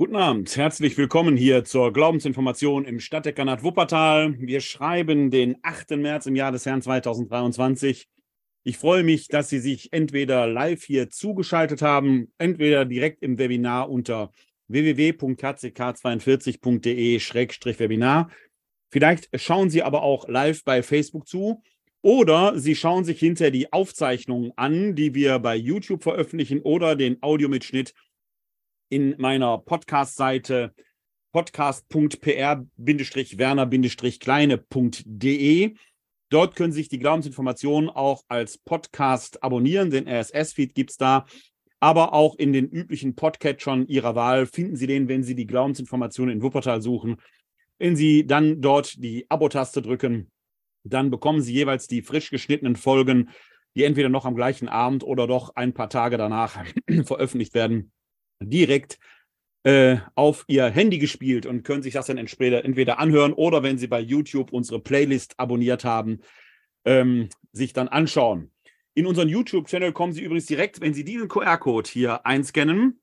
Guten Abend, herzlich willkommen hier zur Glaubensinformation im Stadtdekanat Wuppertal. Wir schreiben den 8. März im Jahr des Herrn 2023. Ich freue mich, dass Sie sich entweder live hier zugeschaltet haben, entweder direkt im Webinar unter www.kck42.de-webinar. Vielleicht schauen Sie aber auch live bei Facebook zu oder Sie schauen sich hinter die Aufzeichnungen an, die wir bei YouTube veröffentlichen oder den Audiomitschnitt in meiner Podcast-Seite podcast.pr-werner-kleine.de. Dort können sich die Glaubensinformationen auch als Podcast abonnieren. Den RSS-Feed gibt es da. Aber auch in den üblichen Podcatchern Ihrer Wahl finden Sie den, wenn Sie die Glaubensinformationen in Wuppertal suchen. Wenn Sie dann dort die Abo-Taste drücken, dann bekommen Sie jeweils die frisch geschnittenen Folgen, die entweder noch am gleichen Abend oder doch ein paar Tage danach veröffentlicht werden direkt äh, auf ihr Handy gespielt und können sich das dann entweder anhören oder wenn sie bei YouTube unsere Playlist abonniert haben, ähm, sich dann anschauen. In unseren YouTube-Channel kommen Sie übrigens direkt, wenn Sie diesen QR-Code hier einscannen,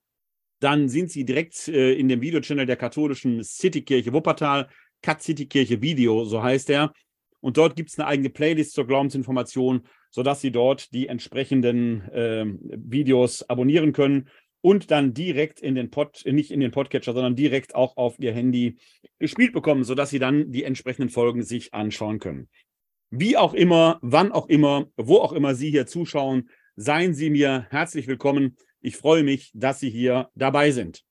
dann sind Sie direkt äh, in dem Videochannel der katholischen Citykirche Wuppertal, Cut Citykirche Video, so heißt er. Und dort gibt es eine eigene Playlist zur Glaubensinformation, sodass Sie dort die entsprechenden äh, Videos abonnieren können und dann direkt in den Pod, nicht in den Podcatcher, sondern direkt auch auf ihr Handy gespielt bekommen, sodass sie dann die entsprechenden Folgen sich anschauen können. Wie auch immer, wann auch immer, wo auch immer Sie hier zuschauen, seien Sie mir herzlich willkommen. Ich freue mich, dass Sie hier dabei sind.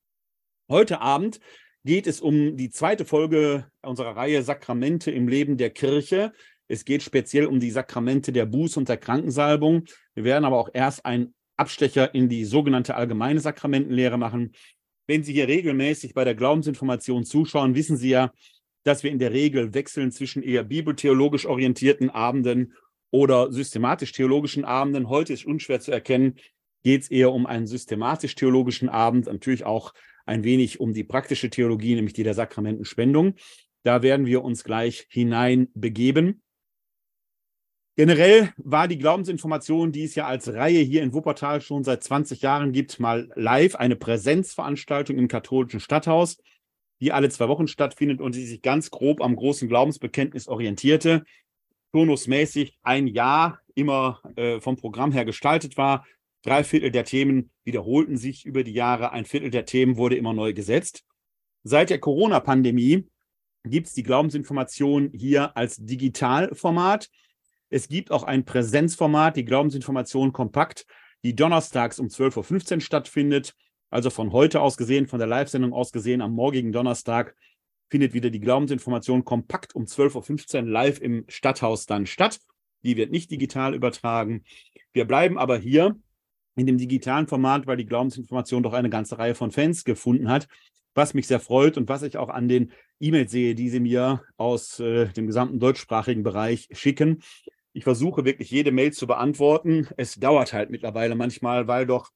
Heute Abend geht es um die zweite Folge unserer Reihe Sakramente im Leben der Kirche. Es geht speziell um die Sakramente der Buß- und der Krankensalbung. Wir werden aber auch erst ein Abstecher in die sogenannte allgemeine Sakramentenlehre machen. Wenn Sie hier regelmäßig bei der Glaubensinformation zuschauen, wissen Sie ja, dass wir in der Regel wechseln zwischen eher bibeltheologisch orientierten Abenden oder systematisch-theologischen Abenden. Heute ist unschwer zu erkennen, geht es eher um einen systematisch-theologischen Abend, natürlich auch ein wenig um die praktische Theologie, nämlich die der Sakramentenspendung. Da werden wir uns gleich hinein begeben. Generell war die Glaubensinformation, die es ja als Reihe hier in Wuppertal schon seit 20 Jahren gibt, mal live eine Präsenzveranstaltung im katholischen Stadthaus, die alle zwei Wochen stattfindet und die sich ganz grob am großen Glaubensbekenntnis orientierte, turnusmäßig ein Jahr immer äh, vom Programm her gestaltet war. Drei Viertel der Themen wiederholten sich über die Jahre, ein Viertel der Themen wurde immer neu gesetzt. Seit der Corona-Pandemie gibt es die Glaubensinformation hier als Digitalformat. Es gibt auch ein Präsenzformat, die Glaubensinformation kompakt, die donnerstags um 12.15 Uhr stattfindet. Also von heute aus gesehen, von der Live-Sendung aus gesehen, am morgigen Donnerstag findet wieder die Glaubensinformation kompakt um 12.15 Uhr live im Stadthaus dann statt. Die wird nicht digital übertragen. Wir bleiben aber hier in dem digitalen Format, weil die Glaubensinformation doch eine ganze Reihe von Fans gefunden hat, was mich sehr freut und was ich auch an den E-Mails sehe, die sie mir aus äh, dem gesamten deutschsprachigen Bereich schicken. Ich versuche wirklich jede Mail zu beantworten. Es dauert halt mittlerweile manchmal, weil doch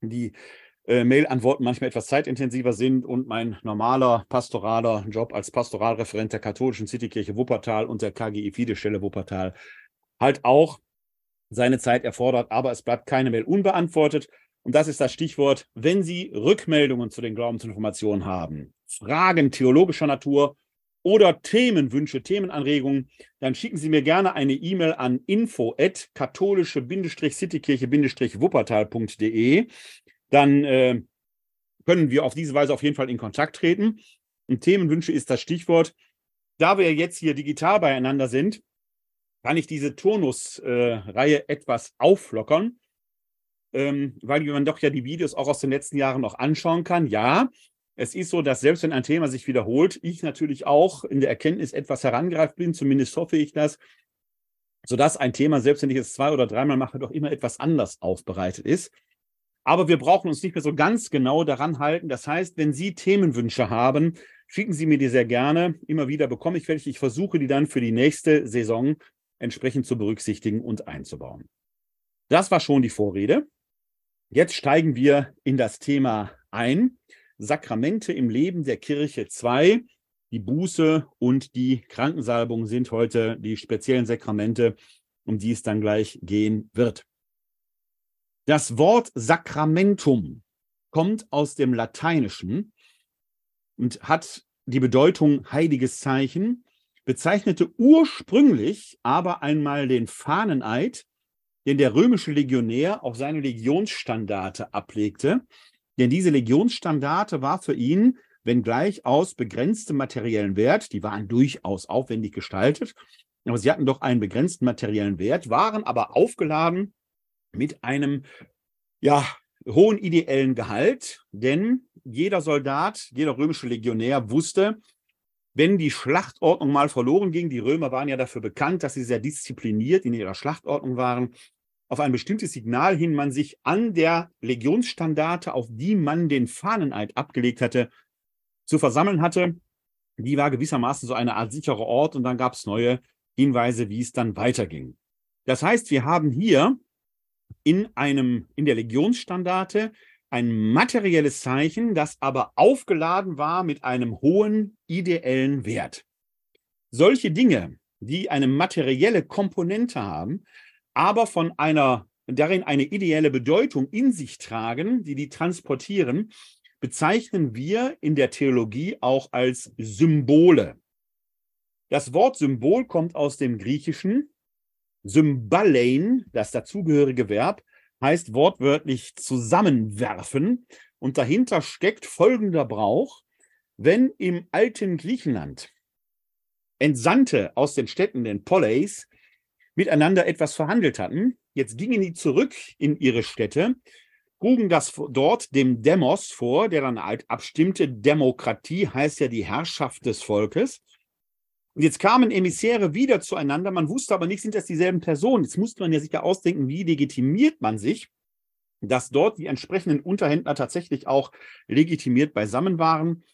die äh, Mail-Antworten manchmal etwas zeitintensiver sind und mein normaler pastoraler Job als Pastoralreferent der katholischen Citykirche Wuppertal und der KGI Fidestelle Wuppertal halt auch seine Zeit erfordert, aber es bleibt keine Mail unbeantwortet. Und das ist das Stichwort, wenn Sie Rückmeldungen zu den Glaubensinformationen haben, Fragen theologischer Natur oder Themenwünsche, Themenanregungen, dann schicken Sie mir gerne eine E-Mail an info-katholische-citykirche-wuppertal.de. Dann äh, können wir auf diese Weise auf jeden Fall in Kontakt treten. Und Themenwünsche ist das Stichwort. Da wir jetzt hier digital beieinander sind, kann ich diese Turnusreihe äh, etwas auflockern, ähm, weil man doch ja die Videos auch aus den letzten Jahren noch anschauen kann. Ja, es ist so, dass selbst wenn ein Thema sich wiederholt, ich natürlich auch in der Erkenntnis etwas herangreift bin, zumindest hoffe ich das, sodass ein Thema, selbst wenn ich es zwei oder dreimal mache, doch immer etwas anders aufbereitet ist. Aber wir brauchen uns nicht mehr so ganz genau daran halten. Das heißt, wenn Sie Themenwünsche haben, schicken Sie mir die sehr gerne. Immer wieder bekomme ich welche. Ich versuche die dann für die nächste Saison entsprechend zu berücksichtigen und einzubauen. Das war schon die Vorrede. Jetzt steigen wir in das Thema ein. Sakramente im Leben der Kirche 2. Die Buße und die Krankensalbung sind heute die speziellen Sakramente, um die es dann gleich gehen wird. Das Wort Sakramentum kommt aus dem Lateinischen und hat die Bedeutung heiliges Zeichen, bezeichnete ursprünglich aber einmal den Fahneneid, den der römische Legionär auf seine Legionsstandarte ablegte. Denn diese Legionsstandarte war für ihn, wenngleich aus begrenztem materiellen Wert, die waren durchaus aufwendig gestaltet, aber sie hatten doch einen begrenzten materiellen Wert, waren aber aufgeladen mit einem ja, hohen ideellen Gehalt, denn jeder Soldat, jeder römische Legionär wusste, wenn die Schlachtordnung mal verloren ging, die Römer waren ja dafür bekannt, dass sie sehr diszipliniert in ihrer Schlachtordnung waren, auf ein bestimmtes Signal hin man sich an der Legionsstandarte, auf die man den Fahneneid abgelegt hatte, zu versammeln hatte. Die war gewissermaßen so eine Art sicherer Ort und dann gab es neue Hinweise, wie es dann weiterging. Das heißt, wir haben hier in einem, in der Legionsstandarte ein materielles Zeichen, das aber aufgeladen war mit einem hohen ideellen Wert. Solche Dinge, die eine materielle Komponente haben, aber von einer darin eine ideelle Bedeutung in sich tragen, die die transportieren, bezeichnen wir in der Theologie auch als Symbole. Das Wort Symbol kommt aus dem Griechischen. Symbalein, das dazugehörige Verb, heißt wortwörtlich zusammenwerfen. Und dahinter steckt folgender Brauch. Wenn im alten Griechenland Entsandte aus den Städten, den Poleis, miteinander etwas verhandelt hatten, jetzt gingen die zurück in ihre Städte, trugen das dort dem Demos vor, der dann halt abstimmte. Demokratie heißt ja die Herrschaft des Volkes. Und jetzt kamen Emissäre wieder zueinander. Man wusste aber nicht, sind das dieselben Personen. Jetzt musste man ja sicher ausdenken, wie legitimiert man sich, dass dort die entsprechenden Unterhändler tatsächlich auch legitimiert beisammen waren.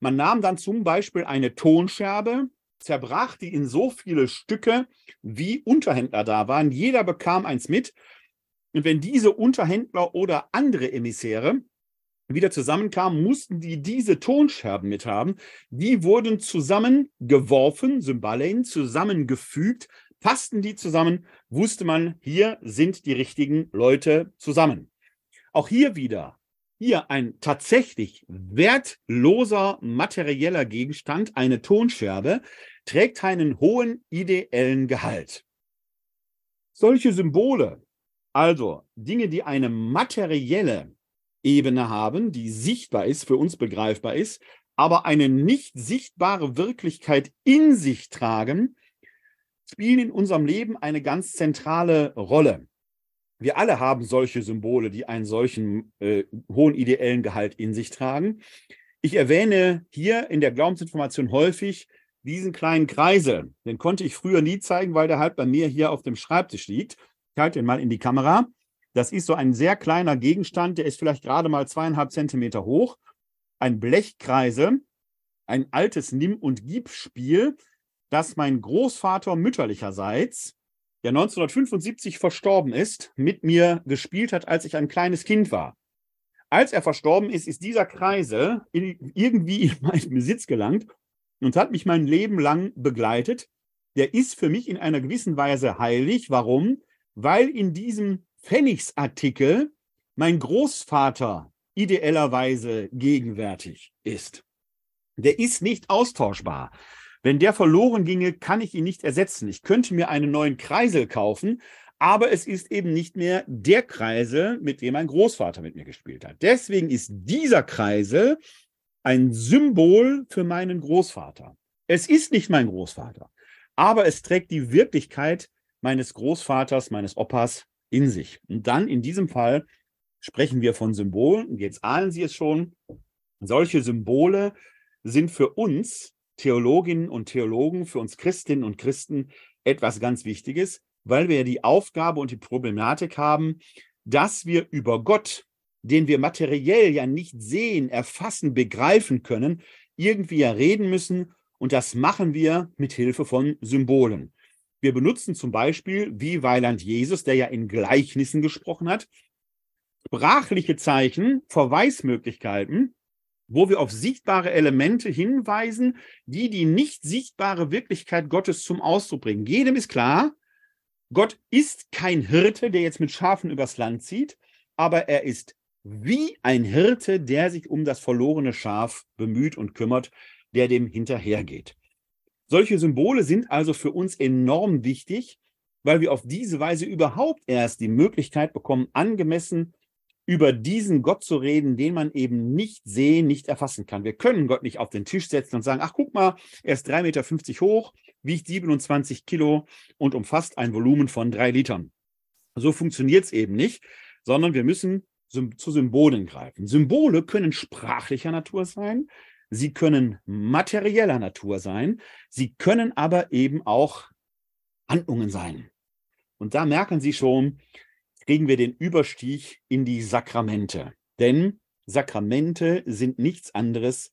Man nahm dann zum Beispiel eine Tonscherbe, zerbrach die in so viele Stücke, wie Unterhändler da waren. Jeder bekam eins mit. Und wenn diese Unterhändler oder andere Emissäre wieder zusammenkamen, mussten die diese Tonscherben mithaben. Die wurden zusammengeworfen, Symbalein, zusammengefügt, passten die zusammen, wusste man, hier sind die richtigen Leute zusammen. Auch hier wieder, hier ein tatsächlich wertloser materieller Gegenstand, eine Tonscherbe, trägt einen hohen ideellen Gehalt. Solche Symbole, also Dinge, die eine materielle Ebene haben, die sichtbar ist, für uns begreifbar ist, aber eine nicht sichtbare Wirklichkeit in sich tragen, spielen in unserem Leben eine ganz zentrale Rolle. Wir alle haben solche Symbole, die einen solchen äh, hohen ideellen Gehalt in sich tragen. Ich erwähne hier in der Glaubensinformation häufig diesen kleinen Kreisel. Den konnte ich früher nie zeigen, weil der halt bei mir hier auf dem Schreibtisch liegt. Ich halte den mal in die Kamera. Das ist so ein sehr kleiner Gegenstand, der ist vielleicht gerade mal zweieinhalb Zentimeter hoch. Ein Blechkreisel, ein altes Nimm- und Gib-Spiel, das mein Großvater mütterlicherseits, der 1975 verstorben ist, mit mir gespielt hat, als ich ein kleines Kind war. Als er verstorben ist, ist dieser Kreisel irgendwie in meinen Besitz gelangt und hat mich mein Leben lang begleitet. Der ist für mich in einer gewissen Weise heilig. Warum? Weil in diesem Pfennigsartikel mein Großvater ideellerweise gegenwärtig ist. Der ist nicht austauschbar. Wenn der verloren ginge, kann ich ihn nicht ersetzen. Ich könnte mir einen neuen Kreisel kaufen, aber es ist eben nicht mehr der Kreisel, mit dem mein Großvater mit mir gespielt hat. Deswegen ist dieser Kreisel ein Symbol für meinen Großvater. Es ist nicht mein Großvater, aber es trägt die Wirklichkeit meines Großvaters, meines Opas in sich. Und dann in diesem Fall sprechen wir von Symbolen. Jetzt ahnen Sie es schon. Solche Symbole sind für uns Theologinnen und Theologen, für uns Christinnen und Christen etwas ganz Wichtiges, weil wir die Aufgabe und die Problematik haben, dass wir über Gott, den wir materiell ja nicht sehen, erfassen, begreifen können, irgendwie ja reden müssen. Und das machen wir mit Hilfe von Symbolen. Wir benutzen zum Beispiel, wie Weiland Jesus, der ja in Gleichnissen gesprochen hat, sprachliche Zeichen, Verweismöglichkeiten, wo wir auf sichtbare Elemente hinweisen, die die nicht sichtbare Wirklichkeit Gottes zum Ausdruck bringen. Jedem ist klar, Gott ist kein Hirte, der jetzt mit Schafen übers Land zieht, aber er ist wie ein Hirte, der sich um das verlorene Schaf bemüht und kümmert, der dem hinterhergeht. Solche Symbole sind also für uns enorm wichtig, weil wir auf diese Weise überhaupt erst die Möglichkeit bekommen, angemessen über diesen Gott zu reden, den man eben nicht sehen, nicht erfassen kann. Wir können Gott nicht auf den Tisch setzen und sagen, ach guck mal, er ist 3,50 Meter hoch, wiegt 27 Kilo und umfasst ein Volumen von drei Litern. So funktioniert es eben nicht, sondern wir müssen zu Symbolen greifen. Symbole können sprachlicher Natur sein, sie können materieller Natur sein, sie können aber eben auch Handlungen sein. Und da merken Sie schon, kriegen wir den Überstieg in die Sakramente. Denn Sakramente sind nichts anderes,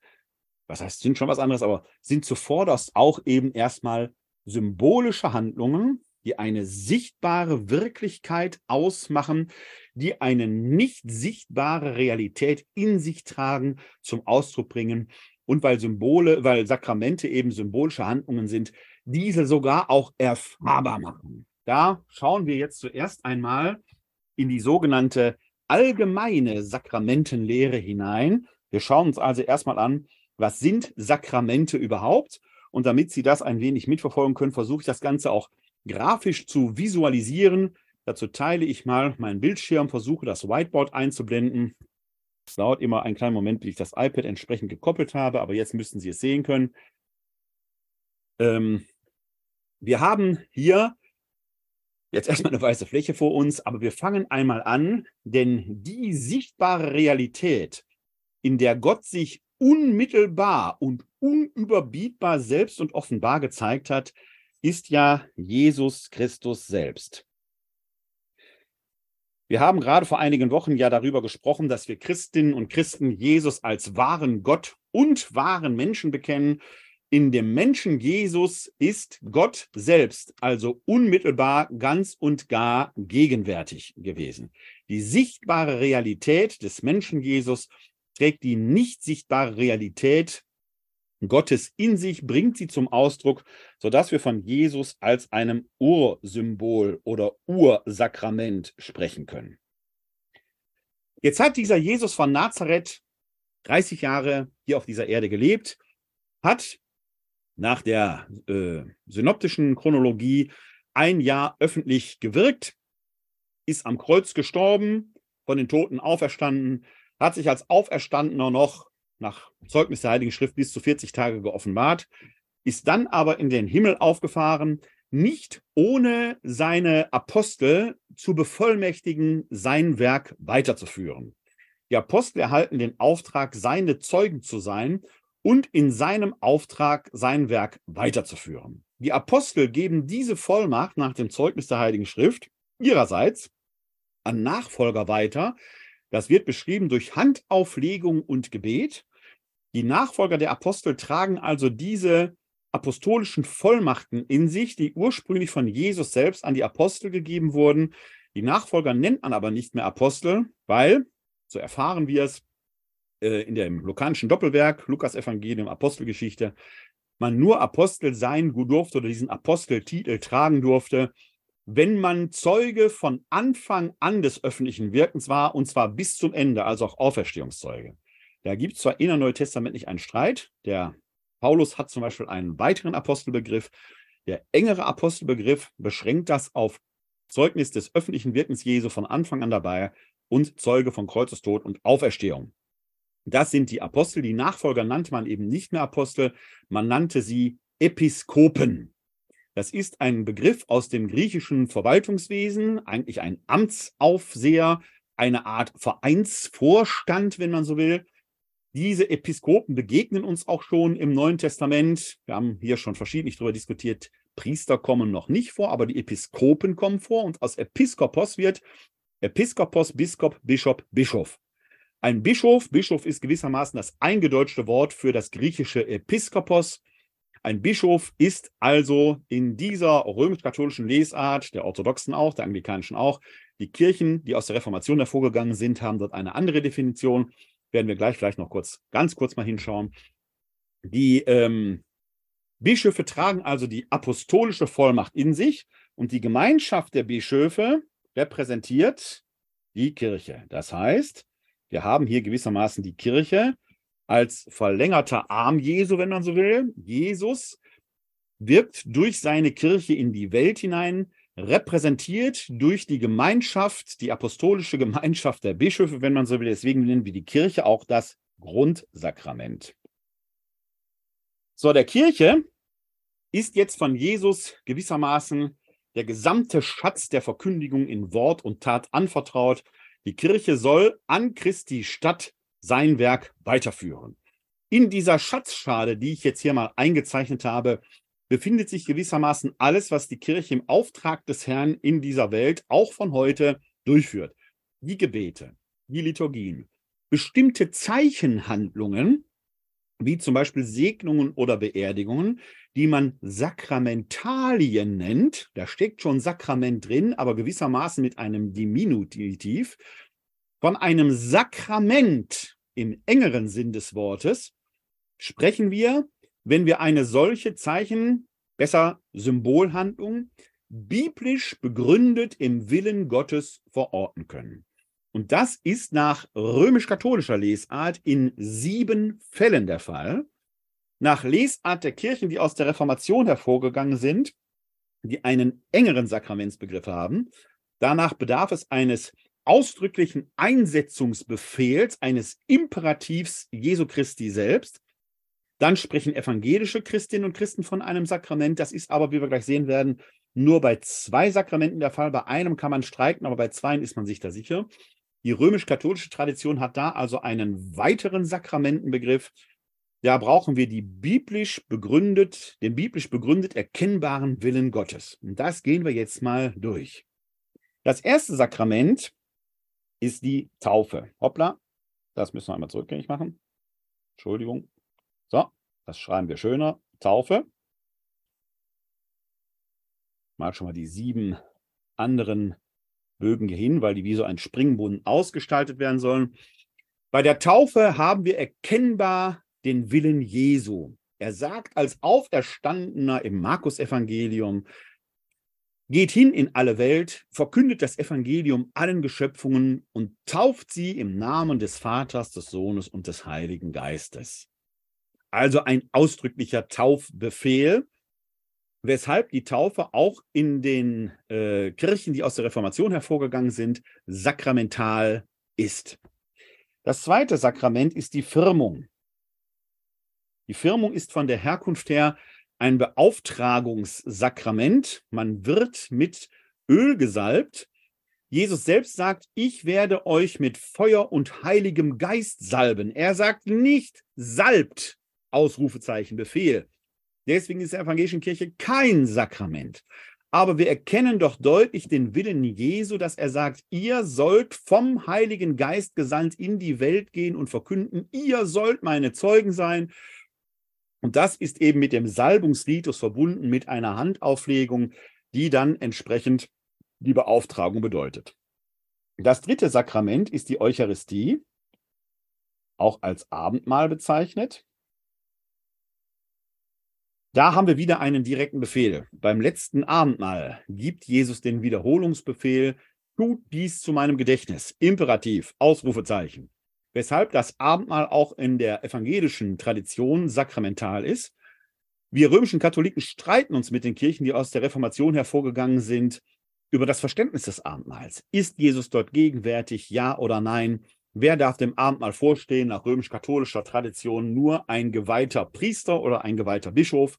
was heißt, sind schon was anderes, aber sind zuvorderst auch eben erstmal symbolische Handlungen, die eine sichtbare Wirklichkeit ausmachen, die eine nicht sichtbare Realität in sich tragen, zum Ausdruck bringen. Und weil Symbole, weil Sakramente eben symbolische Handlungen sind, diese sogar auch erfahrbar machen. Da schauen wir jetzt zuerst einmal in die sogenannte allgemeine Sakramentenlehre hinein. Wir schauen uns also erstmal an, was sind Sakramente überhaupt? Und damit Sie das ein wenig mitverfolgen können, versuche ich das Ganze auch grafisch zu visualisieren. Dazu teile ich mal meinen Bildschirm, versuche das Whiteboard einzublenden. Es dauert immer einen kleinen Moment, bis ich das iPad entsprechend gekoppelt habe, aber jetzt müssten Sie es sehen können. Ähm, wir haben hier jetzt erstmal eine weiße Fläche vor uns, aber wir fangen einmal an, denn die sichtbare Realität, in der Gott sich unmittelbar und unüberbietbar selbst und offenbar gezeigt hat, ist ja Jesus Christus selbst. Wir haben gerade vor einigen Wochen ja darüber gesprochen, dass wir Christinnen und Christen Jesus als wahren Gott und wahren Menschen bekennen. In dem Menschen Jesus ist Gott selbst, also unmittelbar ganz und gar gegenwärtig gewesen. Die sichtbare Realität des Menschen Jesus trägt die nicht sichtbare Realität Gottes in sich, bringt sie zum Ausdruck, sodass wir von Jesus als einem Ursymbol oder Ursakrament sprechen können. Jetzt hat dieser Jesus von Nazareth 30 Jahre hier auf dieser Erde gelebt, hat nach der äh, synoptischen Chronologie ein Jahr öffentlich gewirkt, ist am Kreuz gestorben, von den Toten auferstanden, hat sich als Auferstandener noch nach Zeugnis der Heiligen Schrift bis zu 40 Tage geoffenbart, ist dann aber in den Himmel aufgefahren, nicht ohne seine Apostel zu bevollmächtigen, sein Werk weiterzuführen. Die Apostel erhalten den Auftrag, seine Zeugen zu sein und in seinem Auftrag sein Werk weiterzuführen. Die Apostel geben diese Vollmacht nach dem Zeugnis der Heiligen Schrift ihrerseits an Nachfolger weiter. Das wird beschrieben durch Handauflegung und Gebet. Die Nachfolger der Apostel tragen also diese apostolischen Vollmachten in sich, die ursprünglich von Jesus selbst an die Apostel gegeben wurden. Die Nachfolger nennt man aber nicht mehr Apostel, weil, so erfahren wir es äh, in dem lukanischen Doppelwerk, Lukas Evangelium, Apostelgeschichte, man nur Apostel sein durfte oder diesen Aposteltitel tragen durfte, wenn man Zeuge von Anfang an des öffentlichen Wirkens war, und zwar bis zum Ende, also auch Auferstehungszeuge. Da gibt es zwar in der Neuen Testament nicht einen Streit. Der Paulus hat zum Beispiel einen weiteren Apostelbegriff. Der engere Apostelbegriff beschränkt das auf Zeugnis des öffentlichen Wirkens Jesu von Anfang an dabei und Zeuge von Kreuzestod und Auferstehung. Das sind die Apostel. Die Nachfolger nannte man eben nicht mehr Apostel, man nannte sie Episkopen. Das ist ein Begriff aus dem griechischen Verwaltungswesen, eigentlich ein Amtsaufseher, eine Art Vereinsvorstand, wenn man so will. Diese Episkopen begegnen uns auch schon im Neuen Testament. Wir haben hier schon verschiedentlich darüber diskutiert. Priester kommen noch nicht vor, aber die Episkopen kommen vor und aus Episkopos wird Episkopos, Biskop, Bischof, Bischof. Ein Bischof, Bischof ist gewissermaßen das eingedeutschte Wort für das griechische Episkopos. Ein Bischof ist also in dieser römisch-katholischen Lesart, der orthodoxen auch, der anglikanischen auch, die Kirchen, die aus der Reformation hervorgegangen sind, haben dort eine andere Definition werden wir gleich vielleicht noch kurz, ganz kurz mal hinschauen. Die ähm, Bischöfe tragen also die apostolische Vollmacht in sich und die Gemeinschaft der Bischöfe repräsentiert die Kirche. Das heißt, Wir haben hier gewissermaßen die Kirche als verlängerter Arm Jesu, wenn man so will. Jesus wirkt durch seine Kirche in die Welt hinein, repräsentiert durch die Gemeinschaft, die apostolische Gemeinschaft der Bischöfe, wenn man so will. Deswegen nennen wir die Kirche auch das Grundsakrament. So, der Kirche ist jetzt von Jesus gewissermaßen der gesamte Schatz der Verkündigung in Wort und Tat anvertraut. Die Kirche soll an Christi Stadt sein Werk weiterführen. In dieser Schatzschale, die ich jetzt hier mal eingezeichnet habe, befindet sich gewissermaßen alles, was die Kirche im Auftrag des Herrn in dieser Welt auch von heute durchführt. Die Gebete, die Liturgien, bestimmte Zeichenhandlungen, wie zum Beispiel Segnungen oder Beerdigungen, die man Sakramentalien nennt. Da steckt schon Sakrament drin, aber gewissermaßen mit einem Diminutiv. Von einem Sakrament im engeren Sinn des Wortes sprechen wir, wenn wir eine solche Zeichen, besser Symbolhandlung, biblisch begründet im Willen Gottes verorten können. Und das ist nach römisch-katholischer Lesart in sieben Fällen der Fall. Nach Lesart der Kirchen, die aus der Reformation hervorgegangen sind, die einen engeren Sakramentsbegriff haben, danach bedarf es eines ausdrücklichen Einsetzungsbefehls, eines Imperativs Jesu Christi selbst. Dann sprechen evangelische Christinnen und Christen von einem Sakrament. Das ist aber, wie wir gleich sehen werden, nur bei zwei Sakramenten der Fall. Bei einem kann man streiken, aber bei zweien ist man sich da sicher. Die römisch-katholische Tradition hat da also einen weiteren Sakramentenbegriff. Da brauchen wir die biblisch begründet, den biblisch begründet erkennbaren Willen Gottes. Und das gehen wir jetzt mal durch. Das erste Sakrament ist die Taufe. Hoppla, das müssen wir einmal zurückgängig machen. Entschuldigung. So, das schreiben wir schöner. Taufe. Mal schon mal die sieben anderen Bögen hier hin, weil die wie so ein Springbrunnen ausgestaltet werden sollen. Bei der Taufe haben wir erkennbar den Willen Jesu. Er sagt als Auferstandener im Markus-Evangelium, geht hin in alle Welt, verkündet das Evangelium allen Geschöpfungen und tauft sie im Namen des Vaters, des Sohnes und des Heiligen Geistes. Also ein ausdrücklicher Taufbefehl, weshalb die Taufe auch in den äh, Kirchen, die aus der Reformation hervorgegangen sind, sakramental ist. Das zweite Sakrament ist die Firmung. Die Firmung ist von der Herkunft her ein Beauftragungssakrament. Man wird mit Öl gesalbt. Jesus selbst sagt, ich werde euch mit Feuer und heiligem Geist salben. Er sagt nicht salbt, Ausrufezeichen, Befehl. Deswegen ist der evangelischen Kirche kein Sakrament. Aber wir erkennen doch deutlich den Willen Jesu, dass er sagt, ihr sollt vom Heiligen Geist gesandt in die Welt gehen und verkünden, ihr sollt meine Zeugen sein. Und das ist eben mit dem Salbungsritus verbunden, mit einer Handauflegung, die dann entsprechend die Beauftragung bedeutet. Das dritte Sakrament ist die Eucharistie, auch als Abendmahl bezeichnet. Da haben wir wieder einen direkten Befehl. Beim letzten Abendmahl gibt Jesus den Wiederholungsbefehl, tut dies zu meinem Gedächtnis. Imperativ, Ausrufezeichen. Weshalb das Abendmahl auch in der evangelischen Tradition sakramental ist. Wir römischen Katholiken streiten uns mit den Kirchen, die aus der Reformation hervorgegangen sind, über das Verständnis des Abendmahls. Ist Jesus dort gegenwärtig, ja oder nein? Wer darf dem Abendmahl vorstehen? Nach römisch-katholischer Tradition nur ein geweihter Priester oder ein geweihter Bischof.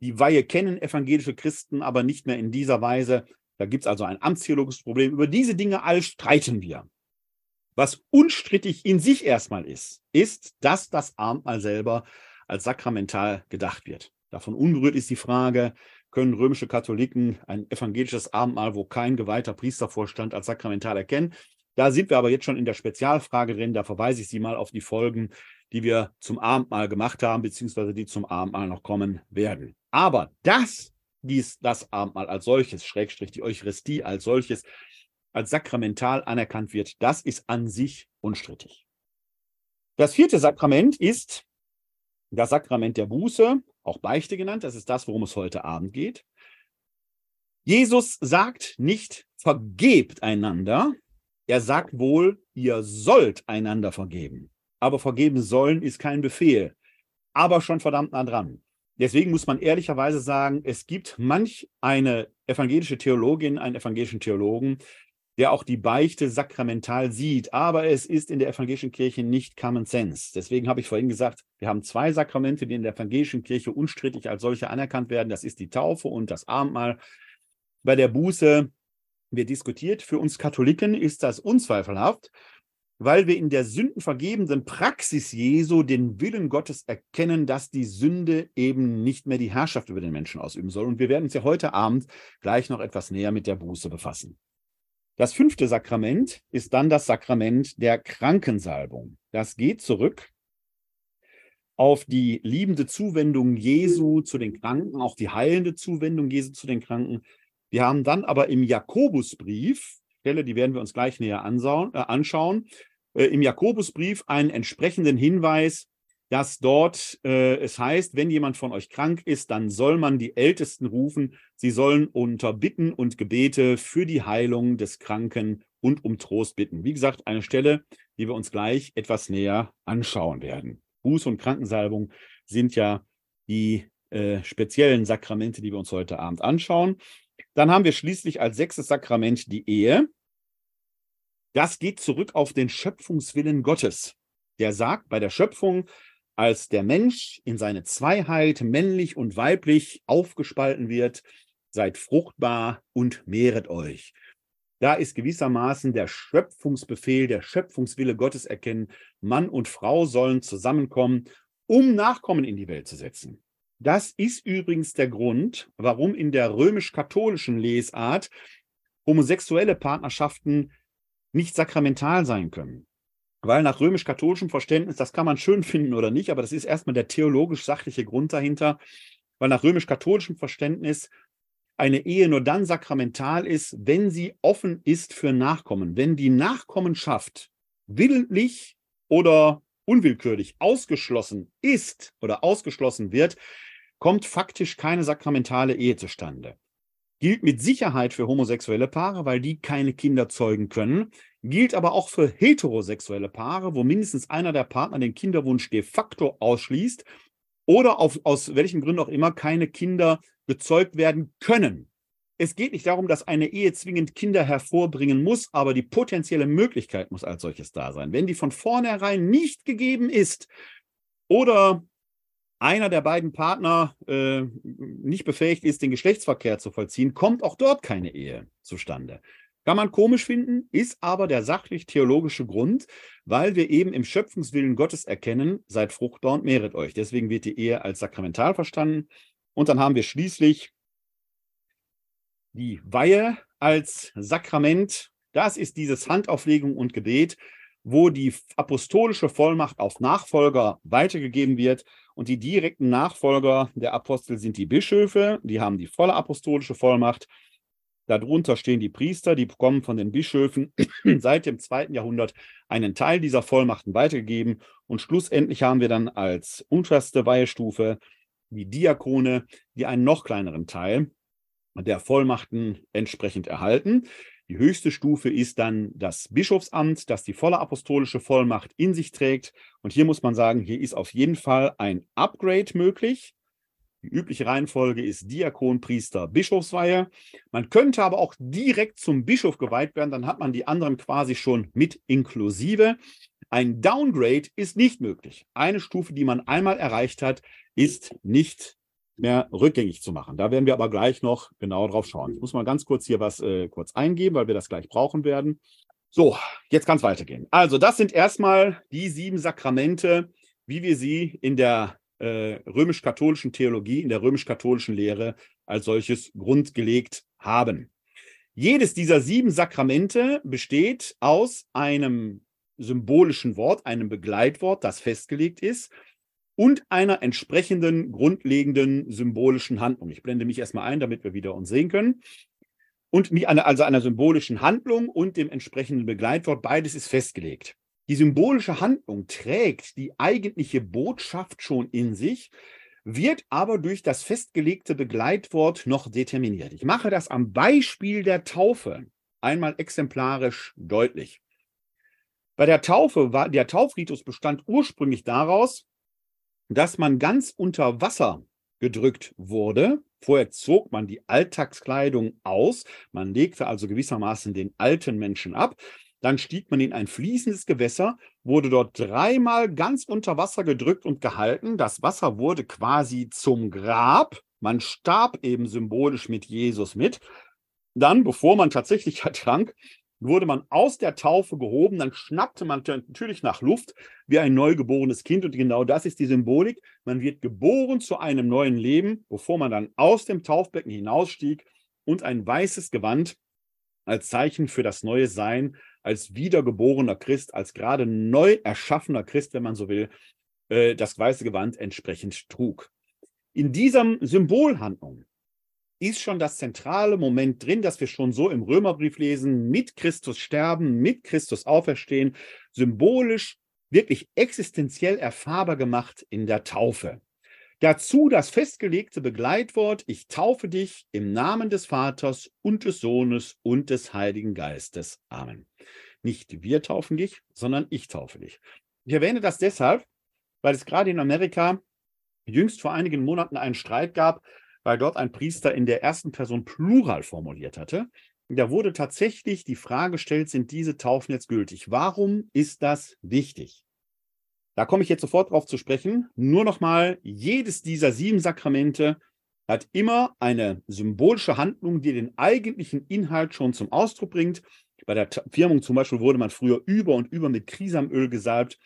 Die Weihe kennen evangelische Christen aber nicht mehr in dieser Weise. Da gibt es also ein amtstheologisches Problem. Über diese Dinge all streiten wir. Was unstrittig in sich erstmal ist, ist, dass das Abendmahl selber als sakramental gedacht wird. Davon unberührt ist die Frage, können römische Katholiken ein evangelisches Abendmahl, wo kein geweihter Priester vorstand, als sakramental erkennen? Da sind wir aber jetzt schon in der Spezialfrage drin. Da verweise ich Sie mal auf die Folgen, die wir zum Abendmahl gemacht haben, beziehungsweise die zum Abendmahl noch kommen werden. Aber das, dies, das Abendmahl als solches, Schrägstrich die Eucharistie als solches, als sakramental anerkannt wird, das ist an sich unstrittig. Das vierte Sakrament ist das Sakrament der Buße, auch Beichte genannt. Das ist das, worum es heute Abend geht. Jesus sagt nicht, vergebt einander, Er sagt wohl, ihr sollt einander vergeben. Aber vergeben sollen ist kein Befehl, aber schon verdammt nah dran. Deswegen muss man ehrlicherweise sagen, es gibt manch eine evangelische Theologin, einen evangelischen Theologen, der auch die Beichte sakramental sieht. Aber es ist in der evangelischen Kirche nicht Common Sense. Deswegen habe ich vorhin gesagt, wir haben zwei Sakramente, die in der evangelischen Kirche unstrittig als solche anerkannt werden. Das ist die Taufe und das Abendmahl. Bei der Buße wird diskutiert. Für uns Katholiken ist das unzweifelhaft, weil wir in der sündenvergebenden Praxis Jesu den Willen Gottes erkennen, dass die Sünde eben nicht mehr die Herrschaft über den Menschen ausüben soll. Und wir werden uns ja heute Abend gleich noch etwas näher mit der Buße befassen. Das fünfte Sakrament ist dann das Sakrament der Krankensalbung. Das geht zurück auf die liebende Zuwendung Jesu zu den Kranken, auch die heilende Zuwendung Jesu zu den Kranken. Wir haben dann aber im Jakobusbrief, Stelle, die werden wir uns gleich näher anschauen, äh, anschauen äh, im Jakobusbrief einen entsprechenden Hinweis dass dort äh, es heißt, wenn jemand von euch krank ist, dann soll man die Ältesten rufen. Sie sollen unter Bitten und Gebete für die Heilung des Kranken und um Trost bitten. Wie gesagt, eine Stelle, die wir uns gleich etwas näher anschauen werden. Buß- und Krankensalbung sind ja die äh, speziellen Sakramente, die wir uns heute Abend anschauen. Dann haben wir schließlich als sechstes Sakrament die Ehe. Das geht zurück auf den Schöpfungswillen Gottes. Der sagt, bei der Schöpfung als der Mensch in seine Zweiheit, männlich und weiblich, aufgespalten wird, seid fruchtbar und mehret euch. Da ist gewissermaßen der Schöpfungsbefehl, der Schöpfungswille Gottes erkennen. Mann und Frau sollen zusammenkommen, um Nachkommen in die Welt zu setzen. Das ist übrigens der Grund, warum in der römisch-katholischen Lesart homosexuelle Partnerschaften nicht sakramental sein können. Weil nach römisch-katholischem Verständnis, das kann man schön finden oder nicht, aber das ist erstmal der theologisch-sachliche Grund dahinter, weil nach römisch-katholischem Verständnis eine Ehe nur dann sakramental ist, wenn sie offen ist für Nachkommen. Wenn die Nachkommenschaft willentlich oder unwillkürlich ausgeschlossen ist oder ausgeschlossen wird, kommt faktisch keine sakramentale Ehe zustande. Gilt mit Sicherheit für homosexuelle Paare, weil die keine Kinder zeugen können gilt aber auch für heterosexuelle Paare, wo mindestens einer der Partner den Kinderwunsch de facto ausschließt oder auf, aus welchen Gründen auch immer keine Kinder gezeugt werden können. Es geht nicht darum, dass eine Ehe zwingend Kinder hervorbringen muss, aber die potenzielle Möglichkeit muss als solches da sein. Wenn die von vornherein nicht gegeben ist oder einer der beiden Partner äh, nicht befähigt ist, den Geschlechtsverkehr zu vollziehen, kommt auch dort keine Ehe zustande. Kann man komisch finden, ist aber der sachlich-theologische Grund, weil wir eben im Schöpfungswillen Gottes erkennen, seid fruchtbar und mehret euch. Deswegen wird die Ehe als sakramental verstanden. Und dann haben wir schließlich die Weihe als Sakrament. Das ist dieses Handauflegung und Gebet, wo die apostolische Vollmacht auf Nachfolger weitergegeben wird. Und die direkten Nachfolger der Apostel sind die Bischöfe, die haben die volle apostolische Vollmacht. Darunter stehen die Priester, die bekommen von den Bischöfen seit dem zweiten Jahrhundert einen Teil dieser Vollmachten weitergegeben. Und schlussendlich haben wir dann als unterste Weihestufe die Diakone, die einen noch kleineren Teil der Vollmachten entsprechend erhalten. Die höchste Stufe ist dann das Bischofsamt, das die volle apostolische Vollmacht in sich trägt. Und hier muss man sagen, hier ist auf jeden Fall ein Upgrade möglich. Die übliche Reihenfolge ist Diakon, Priester, Bischofsweihe. Man könnte aber auch direkt zum Bischof geweiht werden, dann hat man die anderen quasi schon mit inklusive. Ein Downgrade ist nicht möglich. Eine Stufe, die man einmal erreicht hat, ist nicht mehr rückgängig zu machen. Da werden wir aber gleich noch genau drauf schauen. Ich muss mal ganz kurz hier was äh, kurz eingeben, weil wir das gleich brauchen werden. So, jetzt kann es weitergehen. Also, das sind erstmal die sieben Sakramente, wie wir sie in der äh, römisch-katholischen Theologie, in der römisch-katholischen Lehre als solches grundgelegt haben. Jedes dieser sieben Sakramente besteht aus einem symbolischen Wort, einem Begleitwort, das festgelegt ist, und einer entsprechenden grundlegenden symbolischen Handlung. Ich blende mich erstmal ein, damit wir wieder uns sehen können. Und also einer symbolischen Handlung und dem entsprechenden Begleitwort, beides ist festgelegt. Die symbolische Handlung trägt die eigentliche Botschaft schon in sich, wird aber durch das festgelegte Begleitwort noch determiniert. Ich mache das am Beispiel der Taufe. einmal exemplarisch deutlich. Bei der Taufe war der Taufritus bestand ursprünglich daraus, dass man ganz unter Wasser gedrückt wurde. Vorher zog man die Alltagskleidung aus, man legte also gewissermaßen den alten Menschen ab. Dann stieg man in ein fließendes Gewässer, wurde dort dreimal ganz unter Wasser gedrückt und gehalten. Das Wasser wurde quasi zum Grab. Man starb eben symbolisch mit Jesus mit. Dann, bevor man tatsächlich ertrank, wurde man aus der Taufe gehoben, dann schnappte man natürlich nach Luft wie ein neugeborenes Kind und genau das ist die Symbolik. Man wird geboren zu einem neuen Leben, bevor man dann aus dem Taufbecken hinausstieg und ein weißes Gewand als Zeichen für das neue Sein, als wiedergeborener Christ, als gerade neu erschaffener Christ, wenn man so will, äh, das weiße Gewand entsprechend trug. In dieser Symbolhandlung ist schon das zentrale Moment drin, dass wir schon so im Römerbrief lesen, mit Christus sterben, mit Christus auferstehen, symbolisch, wirklich existenziell erfahrbar gemacht in der Taufe. Dazu das festgelegte Begleitwort, ich taufe dich im Namen des Vaters und des Sohnes und des Heiligen Geistes. Amen. Nicht wir taufen dich, sondern ich taufe dich. Ich erwähne das deshalb, weil es gerade in Amerika jüngst vor einigen Monaten einen Streit gab, weil dort ein Priester in der ersten Person Plural formuliert hatte. Da wurde tatsächlich die Frage gestellt, sind diese Taufen jetzt gültig? Warum ist das wichtig? Da komme ich jetzt sofort drauf zu sprechen. Nur nochmal, jedes dieser sieben Sakramente hat immer eine symbolische Handlung, die den eigentlichen Inhalt schon zum Ausdruck bringt. Bei der Firmung zum Beispiel wurde man früher über und über mit Krisamöl gesalbt.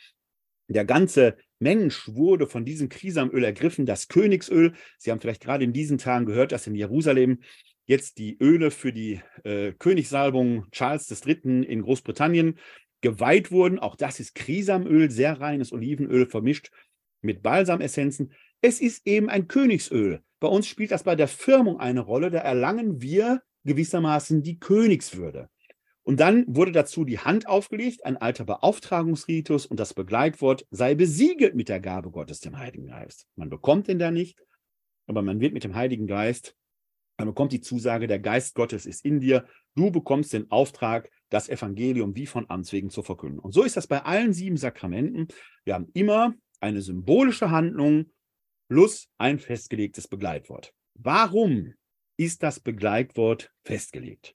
Der ganze Mensch wurde von diesem Krisamöl ergriffen, das Königsöl. Sie haben vielleicht gerade in diesen Tagen gehört, dass in Jerusalem jetzt die Öle für die äh, Königssalbung Charles III. in Großbritannien geweiht wurden. Auch das ist Krisamöl, sehr reines Olivenöl vermischt mit Balsamessenzen. Es ist eben ein Königsöl. Bei uns spielt das bei der Firmung eine Rolle. Da erlangen wir gewissermaßen die Königswürde. Und dann wurde dazu die Hand aufgelegt, ein alter Beauftragungsritus und das Begleitwort sei besiegelt mit der Gabe Gottes, dem Heiligen Geist. Man bekommt den da nicht, aber man wird mit dem Heiligen Geist, man bekommt die Zusage, der Geist Gottes ist in dir, du bekommst den Auftrag, das Evangelium wie von Amts wegen zu verkünden. Und so ist das bei allen sieben Sakramenten. Wir haben immer eine symbolische Handlung plus ein festgelegtes Begleitwort. Warum ist das Begleitwort festgelegt?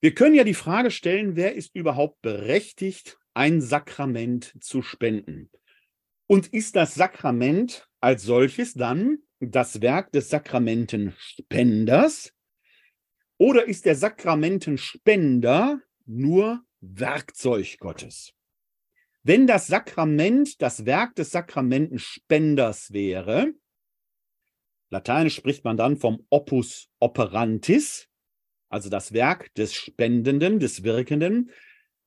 Wir können ja die Frage stellen, wer ist überhaupt berechtigt, ein Sakrament zu spenden? Und ist das Sakrament als solches dann das Werk des Sakramentenspenders oder ist der Sakramentenspender nur Werkzeug Gottes? Wenn das Sakrament das Werk des Sakramentenspenders wäre, lateinisch spricht man dann vom Opus operantis, also das Werk des Spendenden, des Wirkenden,